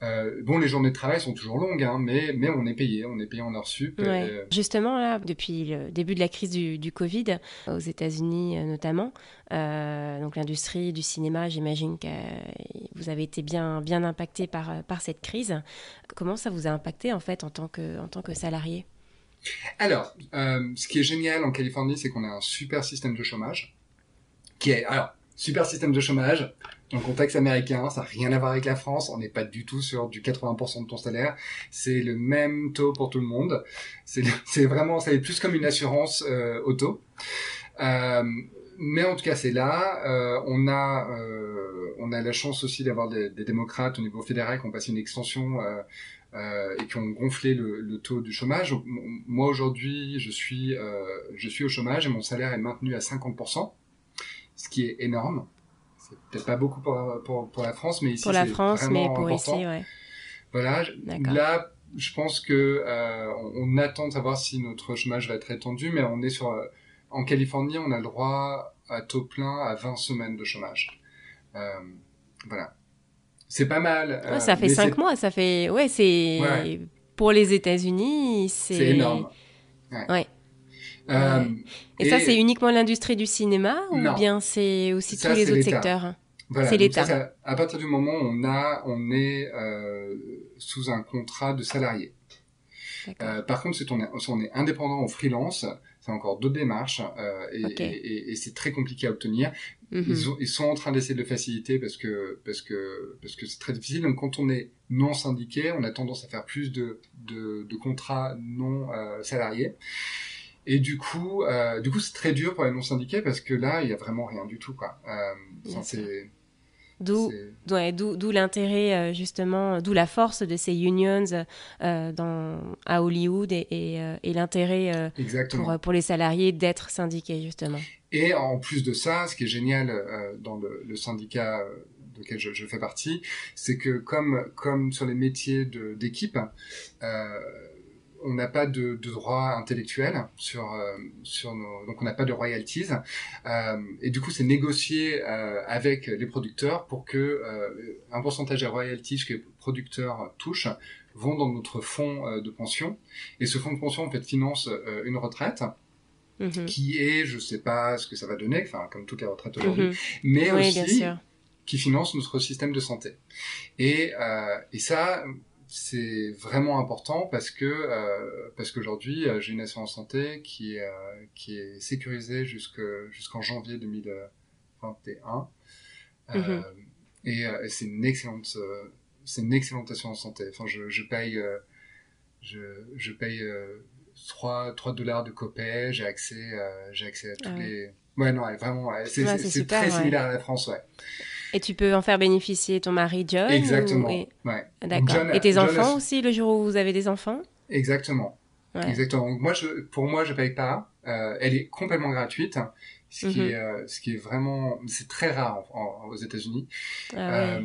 Euh, bon, les journées de travail sont toujours longues, hein, mais, mais on est payé, on est payé en heures sup. Euh, Justement, là, depuis le début de la crise du, du Covid, aux États-Unis euh, notamment, donc l'industrie du cinéma, j'imagine que vous avez été bien, bien impacté par, par cette crise. Comment ça vous a impacté en fait en tant que, en tant que salarié? Alors, ce qui est génial en Californie, c'est qu'on a un super système de chômage qui est alors super système de chômage dans le contexte américain, ça n'a rien à voir avec la France, on n'est pas du tout sur du 80% de ton salaire, c'est le même taux pour tout le monde, c'est vraiment, ça est plus comme une assurance euh, auto. Euh, mais en tout cas, c'est là. Euh, on a, euh, on a la chance aussi d'avoir des, des, démocrates au niveau fédéral qui ont passé une extension euh, euh et qui ont gonflé le, le taux du chômage. Moi aujourd'hui, je suis, je suis au chômage et mon salaire est maintenu à 50%, ce qui est énorme peut-être pas beaucoup pour, pour, la France, mais ici, pour la France, mais pour ici, ouais. Voilà. Là, je pense que euh, on, attend de savoir si notre chômage va être étendu, mais on est sur. Euh, en Californie, on a le droit à taux plein à 20 semaines de chômage. Euh, voilà. C'est pas mal. Ouais, ça fait 5 mois, ça fait. Ouais, c'est. Pour les États-Unis, c'est. C'est énorme. ouais. Euh, et, ça, c'est uniquement l'industrie du cinéma ou bien c'est aussi tous les autres secteurs C'est l'État. À partir du moment où on a, on est euh, sous un contrat de salarié. Euh, par contre, si on est, si on est indépendant ou freelance, c'est encore d'autres démarches et, et, et c'est très compliqué à obtenir. Mhm. ils, ils, sont en train d'essayer de le faciliter parce que parce que parce que c'est très difficile. Donc quand on est non syndiqué, on a tendance à faire plus de de, de contrats non salariés. Et du coup, euh, du coup, c'est très dur pour les non syndiqués parce que là, il y a vraiment rien du tout, quoi. Euh, D'où ouais, d'où l'intérêt euh, justement, d'où la force de ces unions euh, dans, à Hollywood et, et, et l'intérêt pour, pour les salariés d'être syndiqués justement. Et en plus de ça, ce qui est génial dans le, le syndicat lequel je, je, fais partie, c'est que comme, comme sur les métiers d'équipe, on n'a pas de, de, droit intellectuel sur euh, sur nos donc on n'a pas de royalties euh, et du coup c'est négocié euh, avec les producteurs pour que un pourcentage des royalties que les producteurs touchent vont dans notre fonds de pension et ce fonds de pension en fait finance une retraite mhm. qui est, je sais pas ce que ça va donner, enfin comme toutes les retraites aujourd'hui, mhm. mais aussi qui finance notre système de santé. Et, et ça, c'est vraiment important parce que euh, parce qu'aujourd'hui euh, j'ai une assurance santé qui est euh, qui est sécurisée jusqu'en janvier 2021 mhm. et, c'est une excellente c'est une excellente assurance santé. Enfin je, je paye je, je paye 3 3 dollars de copay. J'ai accès j'ai accès à tous ah les ouais non vraiment c'est très similaire à la France ouais et tu peux en faire bénéficier ton mari John Exactement. Ouais. D'accord. Et tes enfants aussi, le jour où vous avez des enfants? Exactement. Exactement. moi, je, pour moi, je paye pas. Euh, elle est complètement gratuite, ce qui, mhm. est, euh, ce qui est vraiment, c'est très rare aux États-Unis. Ah, euh,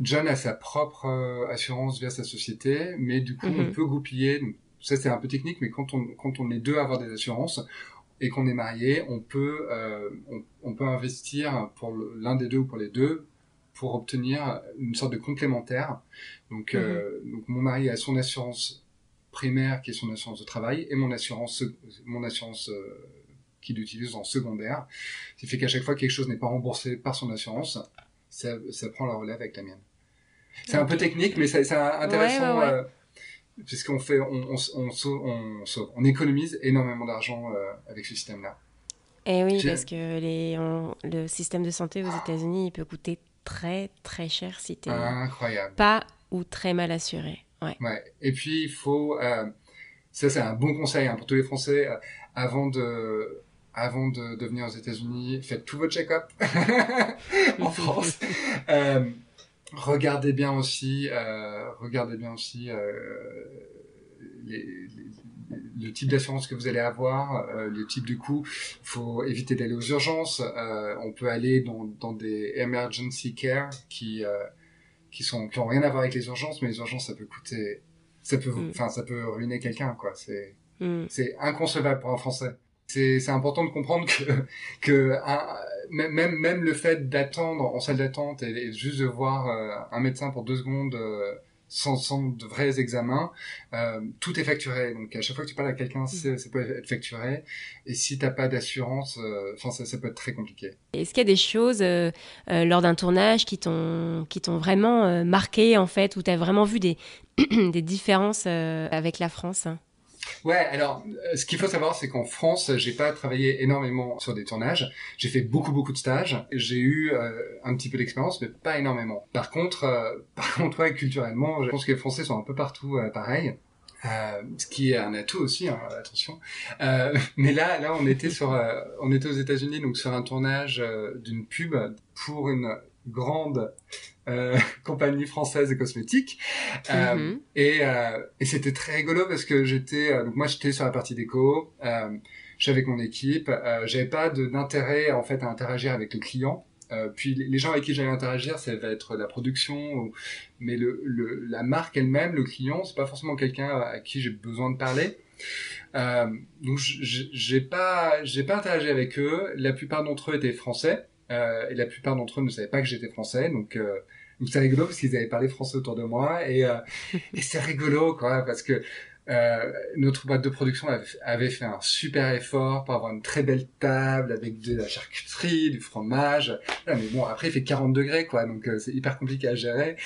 John a sa propre assurance via sa société, mais du coup, on mhm. peut goupiller. ça, c'est un peu technique, mais quand on, quand on est deux à avoir des assurances, et qu'on est marié, on peut, euh, on, peut investir pour l'un des deux ou pour les deux pour obtenir une sorte de complémentaire. Donc, euh, mhm. donc mon mari a son assurance primaire qui est son assurance de travail et mon assurance, mon assurance euh, qu'il utilise en secondaire. Ce qui fait qu'à chaque fois que quelque chose n'est pas remboursé par son assurance, ça, ça prend la relève avec la mienne. C'est un peu technique, mais c'est intéressant. Euh, puisqu'on fait, on, on, on, on, économise énormément d'argent euh, avec ce système-là. Et eh oui, parce que les, le système de santé aux États-Unis, il peut coûter très très cher si tu incroyable pas ou très mal assuré. Ouais. ouais. Et puis il faut, euh, ça c'est un bon conseil hein, pour tous les Français, euh, avant de avant de, de venir aux États-Unis, faites tout votre check-up en France. euh, regardez bien aussi, euh, regardez bien aussi euh, les, le type d'assurance que vous allez avoir, euh, le type de coût. Il faut éviter d'aller aux urgences. Euh, on peut aller dans, dans des emergency care qui euh, qui sont qui ont rien à voir avec les urgences, mais les urgences ça peut coûter, ça peut, mm. enfin ça peut ruiner quelqu'un quoi. C'est mm. c'est inconcevable pour un Français. C'est c'est important de comprendre que que un, même, même le fait d'attendre en salle d'attente et, juste de voir euh, un médecin pour deux secondes euh, sans, sans, de vrais examens, euh, tout est facturé. Donc à chaque fois que tu parles à quelqu'un, mm. ça peut être facturé. Et si t'as pas d'assurance, enfin ça, ça, peut être très compliqué. Est-ce qu'il y a des choses lors d'un tournage qui t'ont qui t'ont vraiment marqué en fait, où tu as vraiment vu des des différences avec la France? Ouais, alors euh, ce qu'il faut savoir, c'est qu'en France, j'ai pas travaillé énormément sur des tournages. J'ai fait beaucoup beaucoup de stages. J'ai eu euh, un petit peu d'expérience, mais pas énormément. Par contre, euh, par contre, ouais, culturellement, je pense que les Français sont un peu partout pareil. Euh, ce qui est un atout aussi, hein, attention. Euh, mais là, là, on était sur, on était aux États-Unis, donc sur un tournage d'une pub pour une grande euh, compagnie française de cosmétiques. Euh, mhm. Et, euh, et c'était très rigolo parce que j'étais, euh, donc moi j'étais sur la partie déco, euh, j'étais avec mon équipe, euh, j'avais pas d'intérêt en fait à interagir avec le client. puis les gens avec qui j'allais interagir, ça va être la production, mais le, le, la marque elle-même, le client, c'est pas forcément quelqu'un à qui j'ai besoin de parler. Euh, donc j'ai pas j'ai pas interagi avec eux. La plupart d'entre eux étaient français. Euh, et la plupart d'entre eux ne savaient pas que j'étais français, donc euh, donc c'est rigolo parce qu'ils avaient parlé français autour de moi et, euh, et c'est rigolo quoi parce que euh, notre boîte de production avait, fait un super effort pour avoir une très belle table avec de la charcuterie, du fromage. mais bon, après il fait 40 degrés quoi, donc euh, c'est hyper compliqué à gérer.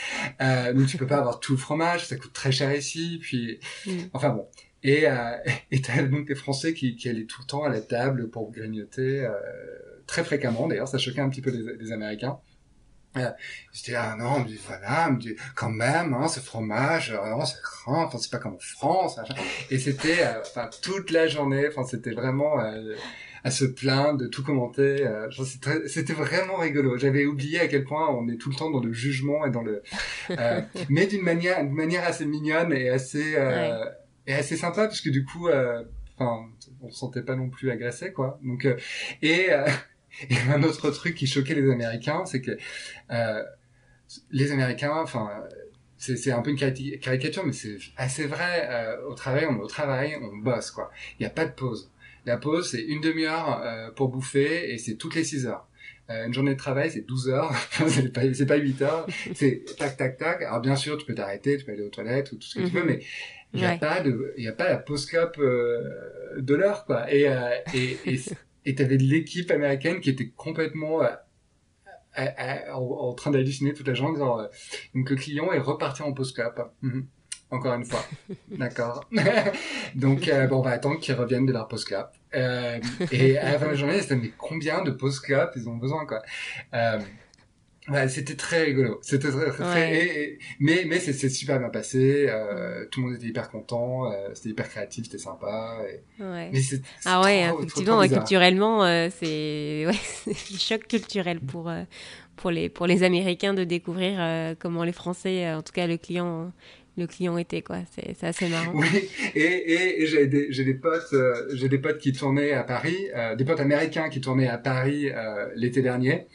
Euh, donc tu peux pas avoir tout le fromage, ça coûte très cher ici. Puis, mm. enfin bon. Et euh, t'as donc des Français qui, qui allaient tout le temps à la table pour grignoter. Euh, très fréquemment d'ailleurs, ça choquait un petit peu les, Américains. Euh, je dis ah non, me dit voilà, me dit quand même, hein, ce fromage, euh, non, c'est grand, enfin c'est pas comme en France. Et c'était, euh, enfin toute la journée, enfin c'était vraiment euh, à se plaindre, de tout commenter. c'était vraiment rigolo. J'avais oublié à quel point on est tout le temps dans le jugement et dans le, mais d'une manière, d'une manière assez mignonne et assez et assez sympa parce que du coup, enfin, on se sentait pas non plus agressé quoi. Donc et Et un autre truc qui choquait les Américains, c'est que euh, les Américains, enfin, c'est un peu une caricature, mais c'est assez vrai. Euh, au travail, on est au travail, on bosse, quoi. Il n'y a pas de pause. La pause, c'est une demi-heure euh, pour bouffer et c'est toutes les 6 heures. Euh, une journée de travail, c'est 12 heures, c'est pas, pas 8 heures, c'est tac, tac, tac. Alors bien sûr, tu peux t'arrêter, tu peux aller aux toilettes ou tout ce que tu veux, mm-hmm. mais il n'y a pas de, il y a pas la post-clop de l'heure, quoi. Et, et, et, t'avais de l'équipe américaine qui était complètement en, train d'halluciner toute la journée, donc le client est reparti en post-clop. Mhm encore une fois. D'accord. Donc, euh, bon, on va attendre qu'ils reviennent de leur post-clap. Euh, et à la fin de la journée, c'était mais combien de post-clap ils ont besoin, quoi. Ouais, c'était très rigolo. C'était très, très mais mais c'est super bien passé. Euh, tout le monde était hyper content. Euh, c'était hyper créatif, c'était sympa. Et... Ouais. Mais c'est ah ouais, effectivement, culturellement, euh, c'est ouais, choc culturel pour pour les pour les Américains de découvrir comment les Français, en tout cas le client le client était quoi. C'est assez marrant. Oui et, et j'ai des j'ai des potes euh, j'ai des potes qui tournaient à Paris euh, des potes américains qui tournaient à Paris euh, l'été dernier.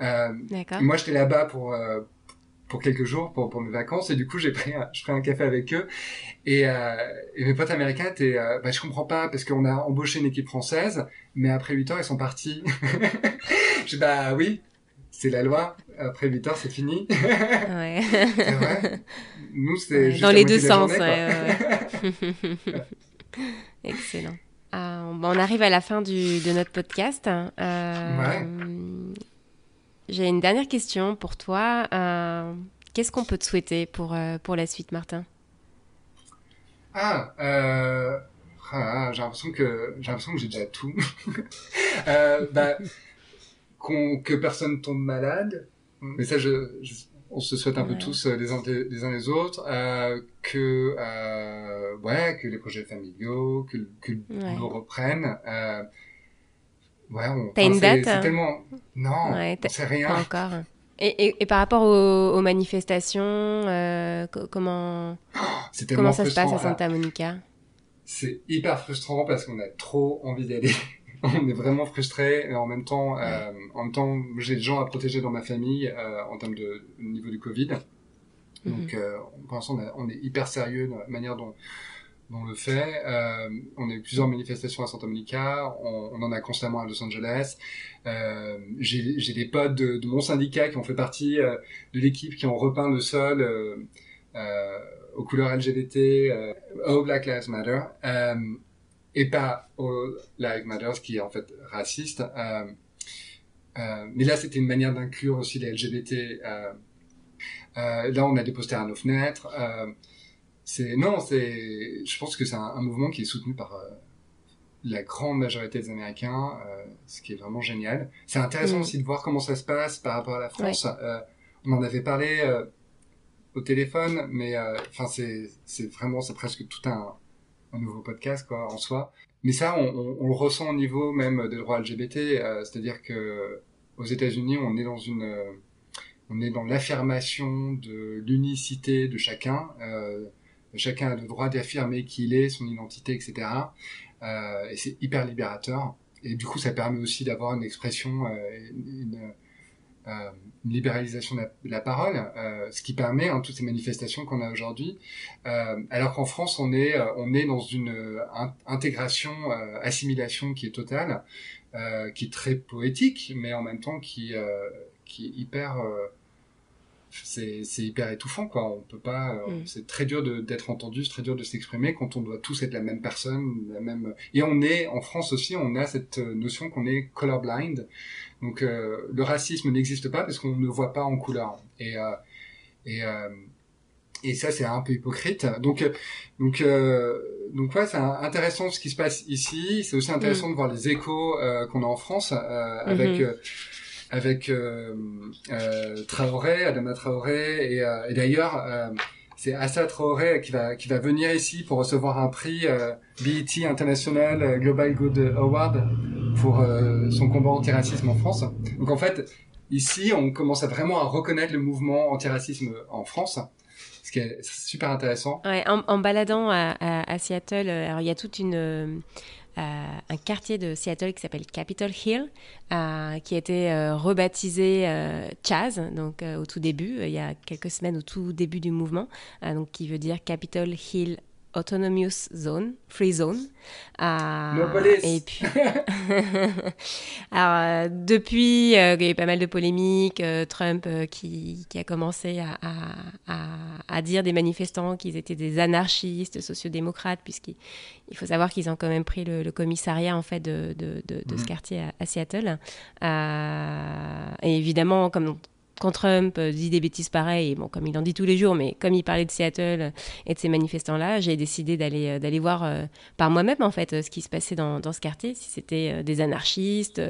D'accord. moi j'étais là-bas pour pour quelques jours pour, pour mes vacances et du coup j'ai pris un, je pris un café avec eux. Et, et mes potes américains étaient bah je comprends pas parce qu'on a embauché une équipe française mais après 8 heures ils sont partis. Je bah oui c'est la loi. Après 8 heures, c'est fini. Ouais. c'est vrai. Nous, c'est Dans les deux sens, ouais, Excellent. Euh, on arrive à la fin du, de notre podcast. Euh, J'ai une dernière question pour toi. Euh, Qu'est-ce qu'on peut te souhaiter pour, euh, pour la suite, Martin? Ah, ah j'ai l'impression que j'ai déjà tout. euh, que personne tombe malade. Mm. Mais ça, je, on se souhaite un peu tous euh, les uns des, uns les autres. Euh, que euh, ouais, que les projets familiaux, que, que ouais. nous reprennent. Euh, ouais, on. T'as une date C'est tellement non, ouais, c'est rien. Pas encore. Et, et, et, par rapport aux, aux manifestations, euh, comment oh, comment ça se passe à Santa Monica? C'est hyper frustrant parce qu'on a trop envie d'y aller. on est vraiment frustré et en même temps, euh, en même temps, j'ai des gens à protéger dans ma famille euh, en termes de niveau du Covid. Mhm. Donc, euh, pour l'instant, on, est hyper sérieux dans la manière dont, dont on le fait. On a eu plusieurs manifestations à Santa Monica, on, on en a constamment à Los Angeles. J'ai des potes de, de, mon syndicat qui ont fait partie de l'équipe qui ont repeint le sol aux couleurs LGBT, Oh Black Lives Matter et pas au Live Matters qui est en fait raciste. Euh, euh, mais là, c'était une manière d'inclure aussi les LGBT. Euh, euh, là, on a des posters à nos fenêtres. Euh, c'est non, c'est. Je pense que c'est un, un, mouvement qui est soutenu par euh, la grande majorité des Américains, ce qui est vraiment génial. C'est intéressant mm. aussi de voir comment ça se passe par rapport à la France. on en avait parlé au téléphone, mais enfin c'est vraiment c'est presque tout un un nouveau podcast quoi en soi. Mais ça, on, le ressent au niveau même des droits LGBT, euh, c'est-à-dire que aux États-Unis, on est dans une, euh, on est dans l'affirmation de l'unicité de chacun. Euh, chacun a le droit d'affirmer qui il est, son identité, etc. Euh, et c'est hyper libérateur. Et du coup, ça permet aussi d'avoir une expression, une, euh, une libéralisation de la, parole, euh, ce qui permet hein, toutes ces manifestations qu'on a aujourd'hui. Euh, alors qu'en France, on est on est dans une intégration, assimilation qui est totale, qui est très poétique, mais en même temps qui qui est hyper c'est hyper étouffant quoi on peut pas mm. c'est très dur d'être entendu c'est très dur de s'exprimer quand on doit tous être la même personne la même et on est en France aussi on a cette notion qu'on est colorblind donc euh, le racisme n'existe pas parce qu'on ne voit pas en couleur. Et, euh, et, euh, et ça, c'est un peu hypocrite. Donc, donc, donc ouais, c'est intéressant ce qui se passe ici. C'est aussi intéressant mm. de voir les échos qu'on a en France avec. Mm-hmm. avec Traoré, Adama Traoré, et, et d'ailleurs, c'est Assa Traoré qui va qui va venir ici pour recevoir un prix euh, BET International euh, Global Good Award pour euh, son combat anti-racisme en France. Donc en fait, ici, on commence vraiment à reconnaître le mouvement anti-racisme en France, ce qui est super intéressant. En, baladant à, Seattle, il y a toute une un quartier de Seattle qui s'appelle Capitol Hill, euh, qui a été euh, rebaptisé Chaz, donc au tout début, il y a quelques semaines au tout début du mouvement, donc qui veut dire Capitol Hill Autonomous Zone, Free Zone. Euh, et puis, alors, euh, depuis, euh, il y a eu pas mal de polémiques. Trump qui, qui, a commencé à, à, à, dire des manifestants qu'ils étaient des anarchistes sociodémocrates, puisqu'il il faut savoir qu'ils ont quand même pris le, commissariat en fait de, de, de, ce mhm. quartier à, Seattle. et évidemment, comme quand Trump euh, dit des bêtises pareilles, bon, comme il en dit tous les jours, mais comme il parlait de Seattle et de ces manifestants-là, j'ai décidé d'aller euh, d'aller voir euh, par moi-même en fait ce qui se passait dans, dans ce quartier, si c'était des anarchistes,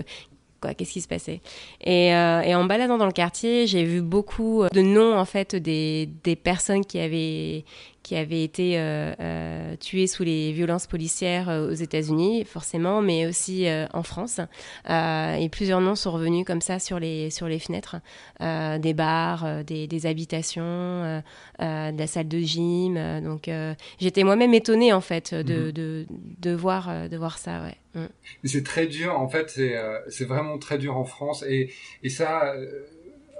quoi, qu'est-ce qui se passait. Et, et, en baladant dans le quartier, j'ai vu beaucoup de noms en fait des, des personnes qui avaient qui avaient été euh, euh, tués sous les violences policières euh, aux États-Unis, forcément, mais aussi en France. et plusieurs noms sont revenus comme ça sur les, sur les fenêtres des bars, des, des, habitations, de la salle de gym. donc j'étais moi-même étonnée en fait de, mhm. de, de, voir, de voir ça. Ouais. Mm. C'est très dur, en fait, c'est vraiment très dur en France. Et, et ça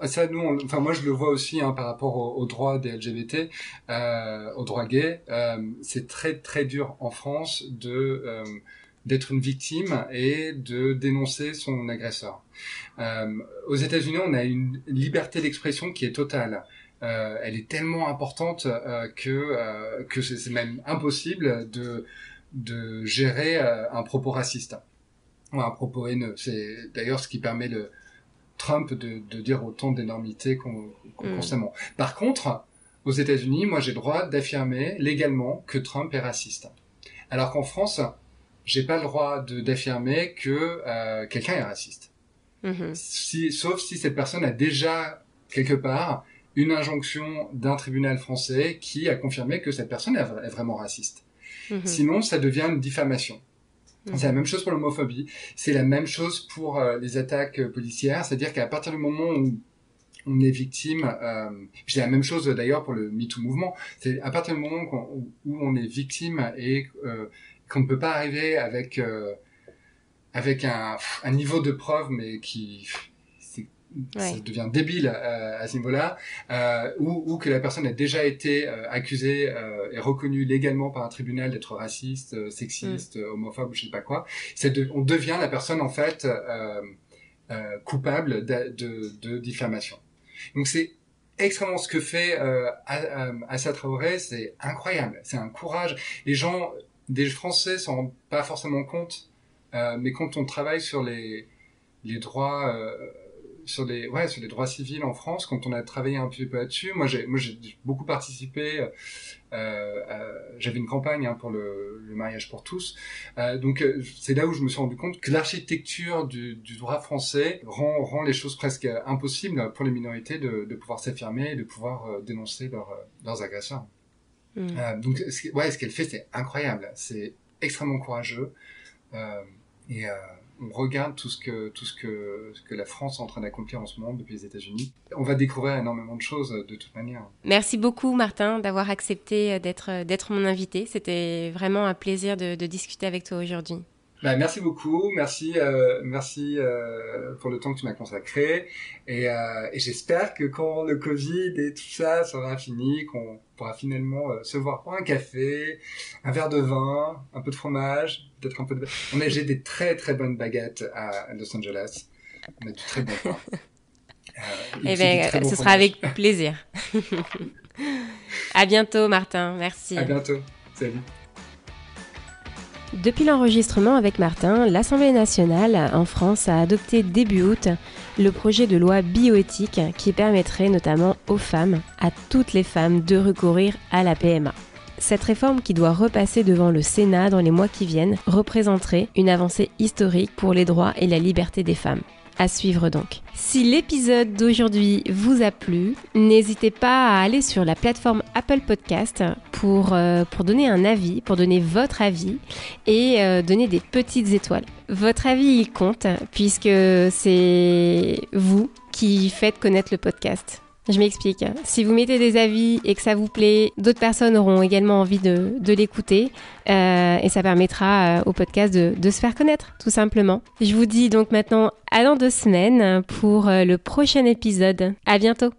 ça, nous, enfin moi je le vois aussi hein, par rapport aux, droits des LGBT, euh, aux droits gays. Euh, c'est très très dur en France de euh, d'être une victime et de dénoncer son agresseur. Euh, aux États-Unis, on a une liberté d'expression qui est totale. Euh, elle est tellement importante euh, que que c'est même impossible de de gérer un propos raciste un propos haineux. C'est d'ailleurs ce qui permet le Trump de, de dire autant d'énormités mm. constamment. Par contre, aux États-Unis, moi j'ai droit d'affirmer légalement que Trump est raciste. Alors qu'en France, j'ai pas le droit d'affirmer que euh, quelqu'un est raciste. Mm-hmm. Si, sauf si cette personne a déjà quelque part une injonction d'un tribunal français qui a confirmé que cette personne est, vraiment raciste. Mm-hmm. Sinon, ça devient une diffamation. C'est la même chose pour l'homophobie. C'est la même chose pour euh, les attaques euh, policières. C'est-à-dire qu'à partir du moment où on est victime, euh, c'est la même chose d'ailleurs pour le MeToo mouvement. C'est à partir du moment où on est victime et euh, qu'on ne peut pas arriver avec avec un, niveau de preuve mais qui ça devient débile euh, à ce niveau-là, euh, ou, ou, que la personne a déjà été euh, accusée euh, et reconnue légalement par un tribunal d'être raciste, euh, sexiste, mm. homophobe, je sais pas quoi. De, on devient la personne en fait coupable de, de, de, diffamation. Donc c'est extrêmement ce que fait euh, Assa Traoré, c'est incroyable, c'est un courage. Les gens, des Français s'en rendent pas forcément compte, mais quand on travaille sur les les droits sur les ouais sur les droits civils en France quand on a travaillé un petit peu là-dessus moi j'ai moi j'ai beaucoup participé euh, euh, j'avais une campagne hein, pour le, le, mariage pour tous. Euh, donc c'est là où je me suis rendu compte que l'architecture du, du, droit français rend rend les choses presque impossibles pour les minorités de, de pouvoir s'affirmer et de pouvoir dénoncer leurs leurs agresseurs mmh. donc ouais ce qu'elle fait c'est incroyable. C'est extrêmement courageux et on regarde tout ce que la France est en train d'accomplir en ce moment depuis les États-Unis, on va découvrir énormément de choses de toute manière. Merci beaucoup Martin d'avoir accepté d'être d'être mon invité. C'était vraiment un plaisir de discuter avec toi aujourd'hui. Bah, merci beaucoup, merci, euh, merci euh, pour le temps que tu m'as consacré, et, euh, et j'espère que quand le Covid et tout ça sera fini, qu'on pourra finalement se voir pour un café, un verre de vin, un peu de fromage, peut-être un peu de. On a j'ai des très très bonnes baguettes à Los Angeles, on a du très bon pain. Eh bien, ce sera avec plaisir. à bientôt, Martin. Merci. À bientôt. Salut. Depuis l'enregistrement avec Martin, l'Assemblée nationale en France a adopté début août le projet de loi bioéthique qui permettrait notamment aux femmes, à toutes les femmes, de recourir à la PMA. Cette réforme qui doit repasser devant le Sénat dans les mois qui viennent représenterait une avancée historique pour les droits et la liberté des femmes. À suivre donc. Si l'épisode d'aujourd'hui vous a plu, n'hésitez pas à aller sur la plateforme Apple Podcast pour, euh, donner un avis, pour donner votre avis et euh, donner des petites étoiles. Votre avis, il compte puisque c'est vous qui faites connaître le podcast. Je m'explique. Si vous mettez des avis et que ça vous plaît, d'autres personnes auront également envie de, de l'écouter euh, et ça permettra euh, au podcast de, de, se faire connaître, tout simplement. Je vous dis donc maintenant à dans deux semaines pour euh, le prochain épisode. À bientôt.